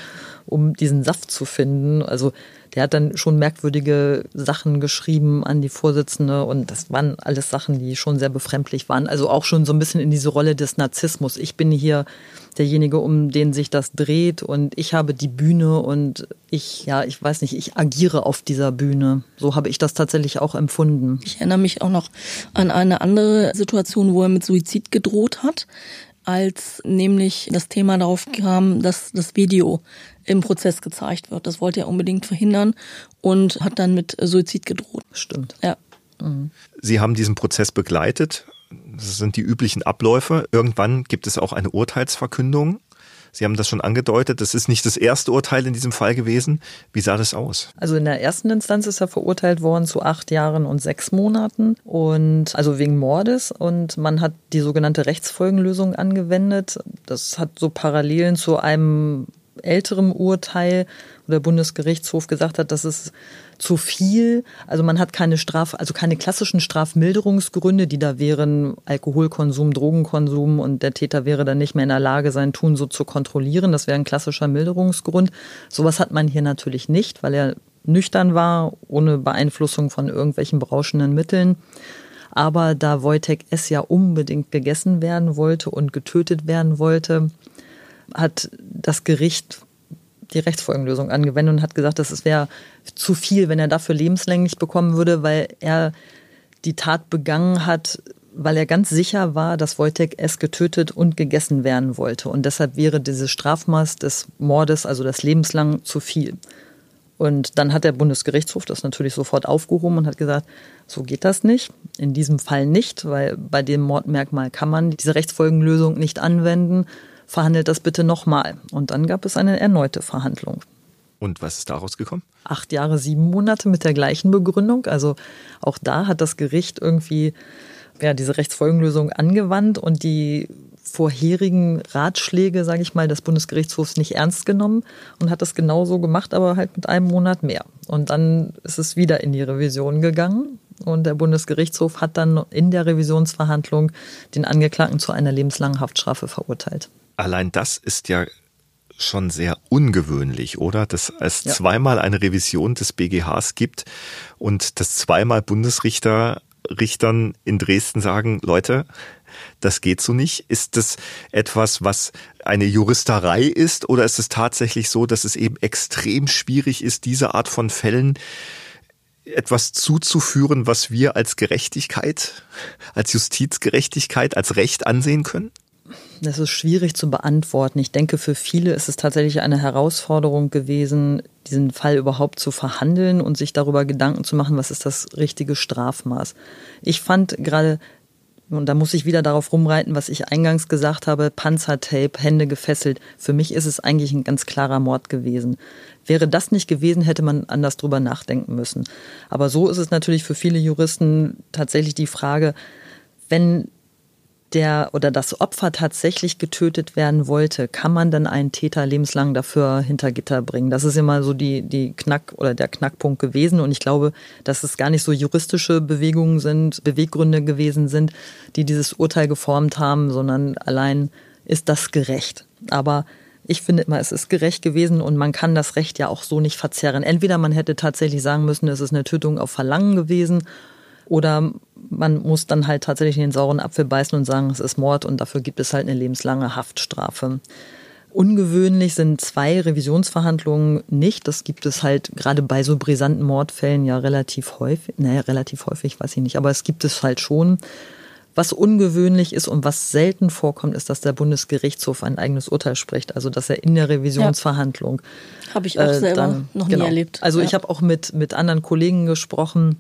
um diesen Saft zu finden. Also der hat dann schon merkwürdige Sachen geschrieben an die Vorsitzende und das waren alles Sachen, die schon sehr befremdlich waren. Also auch schon so ein bisschen in diese Rolle des Narzissmus. Ich bin hier derjenige, um den sich das dreht und ich habe die Bühne und ich, ja, ich weiß nicht, ich agiere auf dieser Bühne. So habe ich das tatsächlich auch empfunden. Ich erinnere mich auch noch an eine andere Situation, wo er mit Suizid gedroht hat als nämlich das Thema darauf kam, dass das Video im Prozess gezeigt wird. Das wollte er unbedingt verhindern und hat dann mit Suizid gedroht. Stimmt. Ja. Mhm. Sie haben diesen Prozess begleitet. Das sind die üblichen Abläufe. Irgendwann gibt es auch eine Urteilsverkündung. Sie haben das schon angedeutet, das ist nicht das erste Urteil in diesem Fall gewesen. Wie sah das aus? Also in der ersten Instanz ist er verurteilt worden zu acht Jahren und sechs Monaten und also wegen Mordes und man hat die sogenannte Rechtsfolgenlösung angewendet. Das hat so Parallelen zu einem älterem Urteil, wo der Bundesgerichtshof gesagt hat, dass es zu viel. Also man hat keine Straf, also keine klassischen Strafmilderungsgründe, die da wären Alkoholkonsum, Drogenkonsum und der Täter wäre dann nicht mehr in der Lage, sein Tun so zu kontrollieren. Das wäre ein klassischer Milderungsgrund. Sowas hat man hier natürlich nicht, weil er nüchtern war, ohne Beeinflussung von irgendwelchen berauschenden Mitteln. Aber da Wojtek S. ja unbedingt gegessen werden wollte und getötet werden wollte, hat das Gericht die Rechtsfolgenlösung angewendet und hat gesagt, dass es wäre zu viel, wenn er dafür lebenslänglich bekommen würde, weil er die Tat begangen hat, weil er ganz sicher war, dass Wojtek S. getötet und gegessen werden wollte. Und deshalb wäre dieses Strafmaß des Mordes, also das lebenslang, zu viel. Und dann hat der Bundesgerichtshof das natürlich sofort aufgehoben und hat gesagt, so geht das nicht. In diesem Fall nicht, weil bei dem Mordmerkmal kann man diese Rechtsfolgenlösung nicht anwenden verhandelt das bitte nochmal. Und dann gab es eine erneute Verhandlung. Und was ist daraus gekommen? Acht Jahre, sieben Monate mit der gleichen Begründung. Also auch da hat das Gericht irgendwie ja, diese Rechtsfolgenlösung angewandt und die vorherigen Ratschläge, sage ich mal, des Bundesgerichtshofs nicht ernst genommen und hat das genauso gemacht, aber halt mit einem Monat mehr. Und dann ist es wieder in die Revision gegangen und der Bundesgerichtshof hat dann in der Revisionsverhandlung den Angeklagten zu einer lebenslangen Haftstrafe verurteilt allein das ist ja schon sehr ungewöhnlich, oder? Dass es ja. zweimal eine Revision des BGHs gibt und dass zweimal Bundesrichter Richtern in Dresden sagen, Leute, das geht so nicht. Ist das etwas, was eine Juristerei ist oder ist es tatsächlich so, dass es eben extrem schwierig ist, diese Art von Fällen etwas zuzuführen, was wir als Gerechtigkeit, als Justizgerechtigkeit, als Recht ansehen können? Das ist schwierig zu beantworten. Ich denke, für viele ist es tatsächlich eine Herausforderung gewesen, diesen Fall überhaupt zu verhandeln und sich darüber Gedanken zu machen, was ist das richtige Strafmaß. Ich fand gerade, und da muss ich wieder darauf rumreiten, was ich eingangs gesagt habe, Panzertape, Hände gefesselt. Für mich ist es eigentlich ein ganz klarer Mord gewesen. Wäre das nicht gewesen, hätte man anders drüber nachdenken müssen. Aber so ist es natürlich für viele Juristen tatsächlich die Frage, wenn der oder das Opfer tatsächlich getötet werden wollte, kann man dann einen Täter lebenslang dafür hinter Gitter bringen? Das ist immer so die, die Knack oder der Knackpunkt gewesen. Und ich glaube, dass es gar nicht so juristische Bewegungen sind, Beweggründe gewesen sind, die dieses Urteil geformt haben, sondern allein ist das gerecht. Aber ich finde immer, es ist gerecht gewesen und man kann das Recht ja auch so nicht verzerren. Entweder man hätte tatsächlich sagen müssen, es ist eine Tötung auf Verlangen gewesen oder man muss dann halt tatsächlich in den sauren Apfel beißen und sagen, es ist Mord und dafür gibt es halt eine lebenslange Haftstrafe. Ungewöhnlich sind zwei Revisionsverhandlungen nicht. Das gibt es halt gerade bei so brisanten Mordfällen ja relativ häufig. Naja, relativ häufig, weiß ich nicht, aber es gibt es halt schon. Was ungewöhnlich ist und was selten vorkommt, ist, dass der Bundesgerichtshof ein eigenes Urteil spricht. Also dass er in der Revisionsverhandlung. Ja. Habe ich auch äh, selber dann, noch nie genau. erlebt. Also ja. ich habe auch mit, mit anderen Kollegen gesprochen,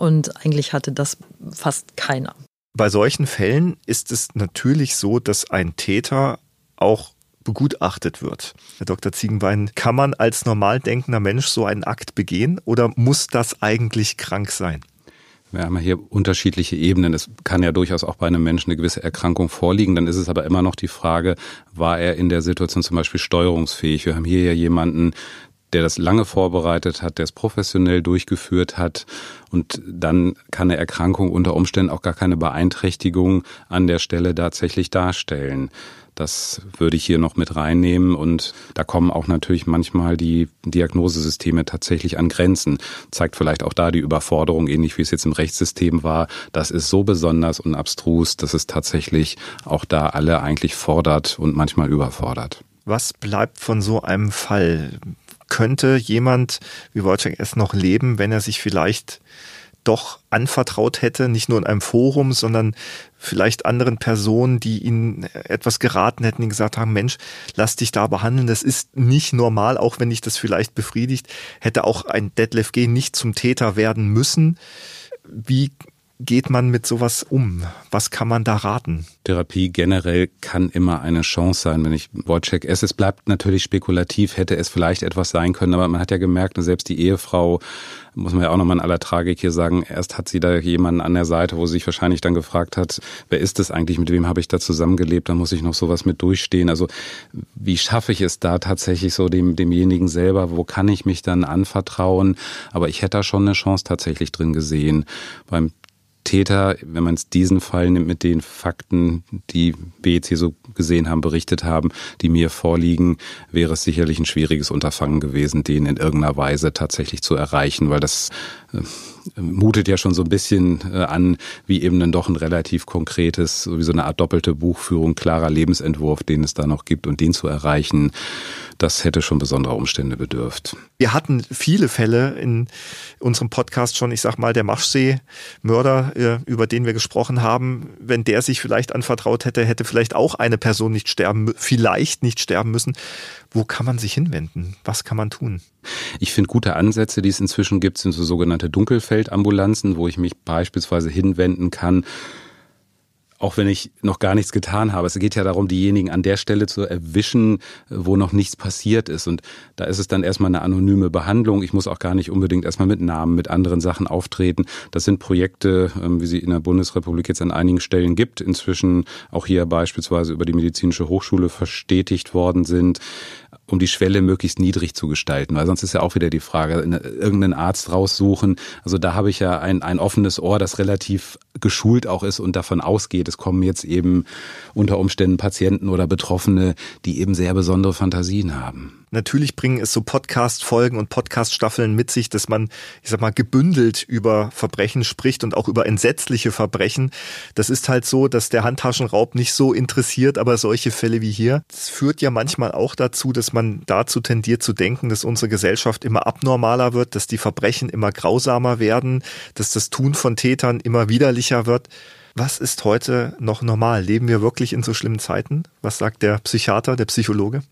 und eigentlich hatte das fast keiner. Bei solchen Fällen ist es natürlich so, dass ein Täter auch begutachtet wird. Herr Dr. Ziegenbein, kann man als normal denkender Mensch so einen Akt begehen oder muss das eigentlich krank sein? Wir haben ja hier unterschiedliche Ebenen. Es kann ja durchaus auch bei einem Menschen eine gewisse Erkrankung vorliegen. Dann ist es aber immer noch die Frage, war er in der Situation zum Beispiel steuerungsfähig? Wir haben hier ja jemanden, der das lange vorbereitet hat, der es professionell durchgeführt hat und dann kann eine Erkrankung unter Umständen auch gar keine Beeinträchtigung an der Stelle tatsächlich darstellen. Das würde ich hier noch mit reinnehmen und da kommen auch natürlich manchmal die Diagnosesysteme tatsächlich an Grenzen. Zeigt vielleicht auch da die Überforderung, ähnlich wie es jetzt im Rechtssystem war. Das ist so besonders und abstrus, dass es tatsächlich auch da alle eigentlich fordert und manchmal überfordert. Was bleibt von so einem Fall? Könnte jemand wie Wojciech S. noch leben, wenn er sich vielleicht doch anvertraut hätte, nicht nur in einem Forum, sondern vielleicht anderen Personen, die ihn etwas geraten hätten, die gesagt haben, Mensch, lass dich da behandeln, das ist nicht normal, auch wenn dich das vielleicht befriedigt, hätte auch ein Detlef G. nicht zum Täter werden müssen. Wie geht man mit sowas um? Was kann man da raten? Therapie generell kann immer eine Chance sein. Wenn ich Wojciech esse, es bleibt natürlich spekulativ, hätte es vielleicht etwas sein können, aber man hat ja gemerkt, selbst die Ehefrau, muss man ja auch nochmal in aller Tragik hier sagen, erst hat sie da jemanden an der Seite, wo sie sich wahrscheinlich dann gefragt hat, wer ist das eigentlich, mit wem habe ich da zusammengelebt, da muss ich noch sowas mit durchstehen. Also wie schaffe ich es da tatsächlich so dem, demjenigen selber, wo kann ich mich dann anvertrauen? Aber ich hätte da schon eine Chance tatsächlich drin gesehen. Beim Täter, wenn man es diesen Fall nimmt mit den Fakten, die B jetzt hier so gesehen haben, berichtet haben, die mir vorliegen, wäre es sicherlich ein schwieriges Unterfangen gewesen, den in irgendeiner Weise tatsächlich zu erreichen, weil das äh, mutet ja schon so ein bisschen äh, an, wie eben dann doch ein relativ konkretes, wie so eine Art doppelte Buchführung, klarer Lebensentwurf, den es da noch gibt und den zu erreichen, das hätte schon besonderer Umstände bedürft. Wir hatten viele Fälle in unserem Podcast schon, ich sag mal, der Maschsee-Mörder, äh, über den wir gesprochen haben, wenn der sich vielleicht anvertraut hätte, hätte vielleicht auch eine Person nicht sterben, vielleicht nicht sterben müssen. Wo kann man sich hinwenden? Was kann man tun? Ich finde gute Ansätze, die es inzwischen gibt, sind so sogenannte Dunkelfeldambulanzen, wo ich mich beispielsweise hinwenden kann auch wenn ich noch gar nichts getan habe. Es geht ja darum, diejenigen an der Stelle zu erwischen, wo noch nichts passiert ist. Und da ist es dann erstmal eine anonyme Behandlung. Ich muss auch gar nicht unbedingt erstmal mit Namen, mit anderen Sachen auftreten. Das sind Projekte, ähm, wie sie in der Bundesrepublik jetzt an einigen Stellen gibt, inzwischen auch hier beispielsweise über die medizinische Hochschule verstetigt worden sind um die Schwelle möglichst niedrig zu gestalten, weil sonst ist ja auch wieder die Frage, irgendeinen Arzt raussuchen. Also da habe ich ja ein, ein offenes Ohr, das relativ geschult auch ist und davon ausgeht, es kommen jetzt eben unter Umständen Patienten oder Betroffene, die eben sehr besondere Fantasien haben. Natürlich bringen es so Podcast-Folgen und Podcast-Staffeln mit sich, dass man, ich sag mal, gebündelt über Verbrechen spricht und auch über entsetzliche Verbrechen. Das ist halt so, dass der Handtaschenraub nicht so interessiert, aber solche Fälle wie hier, das führt ja manchmal auch dazu, dass man dazu tendiert zu denken, dass unsere Gesellschaft immer abnormaler wird, dass die Verbrechen immer grausamer werden, dass das Tun von Tätern immer widerlicher wird. Was ist heute noch normal? Leben wir wirklich in so schlimmen Zeiten? Was sagt der Psychiater, der Psychologe?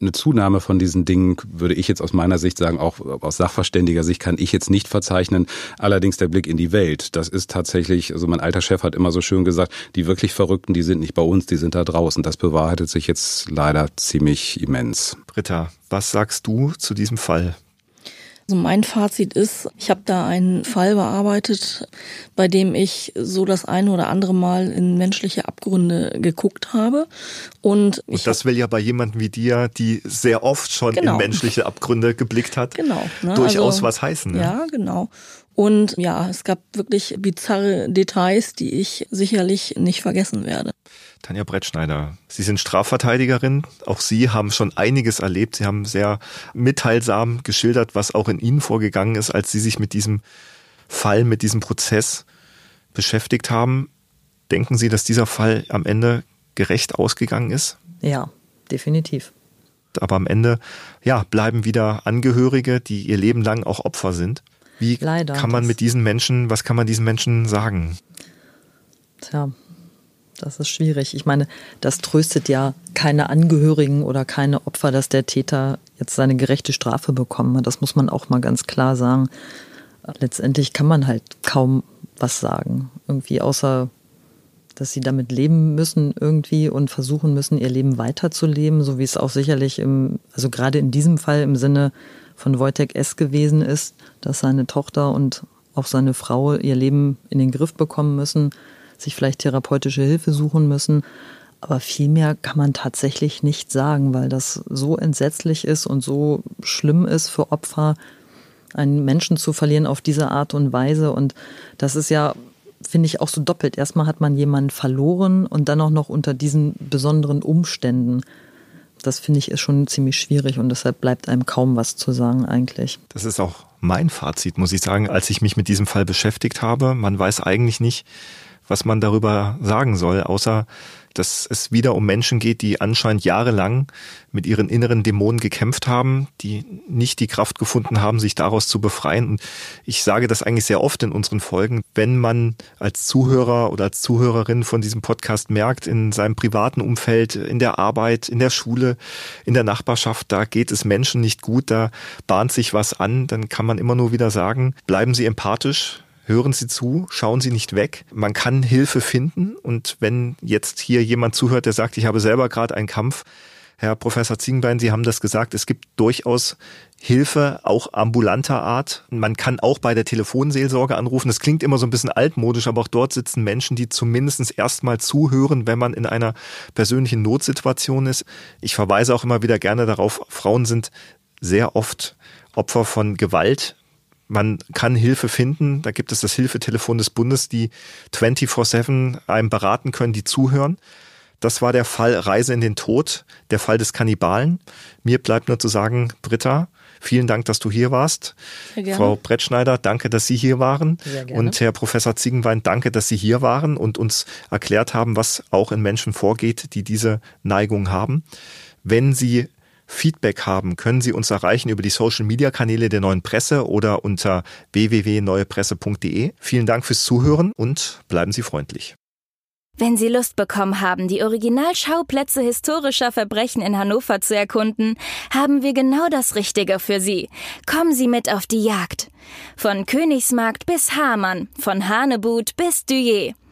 Eine Zunahme von diesen Dingen würde ich jetzt aus meiner Sicht sagen, auch aus sachverständiger Sicht kann ich jetzt nicht verzeichnen. Allerdings der Blick in die Welt, das ist tatsächlich, also mein alter Chef hat immer so schön gesagt, die wirklich Verrückten, die sind nicht bei uns, die sind da draußen. Das bewahrheitet sich jetzt leider ziemlich immens. Britta, was sagst du zu diesem Fall? Also mein Fazit ist, ich habe da einen Fall bearbeitet, bei dem ich so das eine oder andere Mal in menschliche Abgründe geguckt habe. Und, und das will ja bei jemandem wie dir, die sehr oft schon genau. in menschliche Abgründe geblickt hat, genau, ne? durchaus also, was heißen. Ne? Ja, genau. Und ja, es gab wirklich bizarre Details, die ich sicherlich nicht vergessen werde. Tanja Brettschneider, Sie sind Strafverteidigerin. Auch Sie haben schon einiges erlebt. Sie haben sehr mitteilsam geschildert, was auch in Ihnen vorgegangen ist, als Sie sich mit diesem Fall, mit diesem Prozess beschäftigt haben. Denken Sie, dass dieser Fall am Ende gerecht ausgegangen ist? Ja, definitiv. Aber am Ende, ja, bleiben wieder Angehörige, die ihr Leben lang auch Opfer sind. Wie Leider, kann man mit diesen Menschen, was kann man diesen Menschen sagen? Tja, das ist schwierig. Ich meine, das tröstet ja keine Angehörigen oder keine Opfer, dass der Täter jetzt seine gerechte Strafe bekommen hat. Das muss man auch mal ganz klar sagen. Letztendlich kann man halt kaum was sagen. Irgendwie außer, dass sie damit leben müssen irgendwie und versuchen müssen, ihr Leben weiterzuleben, so wie es auch sicherlich im, also gerade in diesem Fall im Sinne von Wojtek S. gewesen ist, dass seine Tochter und auch seine Frau ihr Leben in den Griff bekommen müssen sich vielleicht therapeutische Hilfe suchen müssen. Aber viel mehr kann man tatsächlich nicht sagen, weil das so entsetzlich ist und so schlimm ist für Opfer, einen Menschen zu verlieren auf diese Art und Weise. Und das ist ja, finde ich, auch so doppelt. Erstmal hat man jemanden verloren und dann auch noch unter diesen besonderen Umständen. Das finde ich ist schon ziemlich schwierig und deshalb bleibt einem kaum was zu sagen eigentlich. Das ist auch mein Fazit, muss ich sagen, als ich mich mit diesem Fall beschäftigt habe. Man weiß eigentlich nicht, was man darüber sagen soll, außer dass es wieder um Menschen geht, die anscheinend jahrelang mit ihren inneren Dämonen gekämpft haben, die nicht die Kraft gefunden haben, sich daraus zu befreien. Und ich sage das eigentlich sehr oft in unseren Folgen, wenn man als Zuhörer oder als Zuhörerin von diesem Podcast merkt, in seinem privaten Umfeld, in der Arbeit, in der Schule, in der Nachbarschaft, da geht es Menschen nicht gut, da bahnt sich was an, dann kann man immer nur wieder sagen, bleiben Sie empathisch, hören Sie zu, schauen Sie nicht weg. Man kann Hilfe finden und wenn jetzt hier jemand zuhört, der sagt, ich habe selber gerade einen Kampf, Herr Professor Ziegenbein, Sie haben das gesagt, es gibt durchaus Hilfe, auch ambulanter Art. Man kann auch bei der Telefonseelsorge anrufen. Das klingt immer so ein bisschen altmodisch, aber auch dort sitzen Menschen, die zumindest erstmal zuhören, wenn man in einer persönlichen Notsituation ist. Ich verweise auch immer wieder gerne darauf, Frauen sind sehr oft Opfer von Gewalt, man kann Hilfe finden. Da gibt es das Hilfetelefon des Bundes, die 24-7 einem beraten können, die zuhören. Das war der Fall Reise in den Tod, der Fall des Kannibalen. Mir bleibt nur zu sagen, Britta, vielen Dank, dass du hier warst. Frau Brettschneider, danke, dass Sie hier waren. Und Herr Professor Ziegenwein, danke, dass Sie hier waren und uns erklärt haben, was auch in Menschen vorgeht, die diese Neigung haben. Wenn Sie Feedback haben, können Sie uns erreichen über die Social Media Kanäle der Neuen Presse oder unter www.neuepresse.de. Vielen Dank fürs Zuhören und bleiben Sie freundlich. Wenn Sie Lust bekommen haben, die Originalschauplätze historischer Verbrechen in Hannover zu erkunden, haben wir genau das Richtige für Sie. Kommen Sie mit auf die Jagd. Von Königsmarkt bis Hamann, von Hanebut bis Duyer.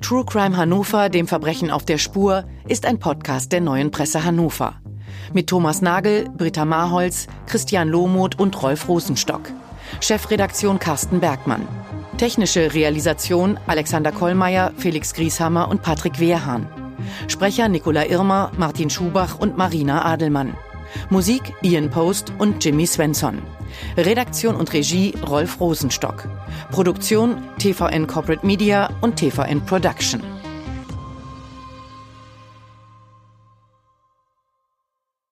True Crime Hannover, dem Verbrechen auf der Spur, ist ein Podcast der neuen Presse Hannover. Mit Thomas Nagel, Britta Marholz, Christian Lohmuth und Rolf Rosenstock. Chefredaktion Carsten Bergmann. Technische Realisation Alexander Kollmeier, Felix Grieshammer und Patrick Wehrhahn. Sprecher Nicola Irmer, Martin Schubach und Marina Adelmann. Musik Ian Post und Jimmy Svensson. Redaktion und Regie Rolf Rosenstock. Produktion TVN Corporate Media und TVN Production.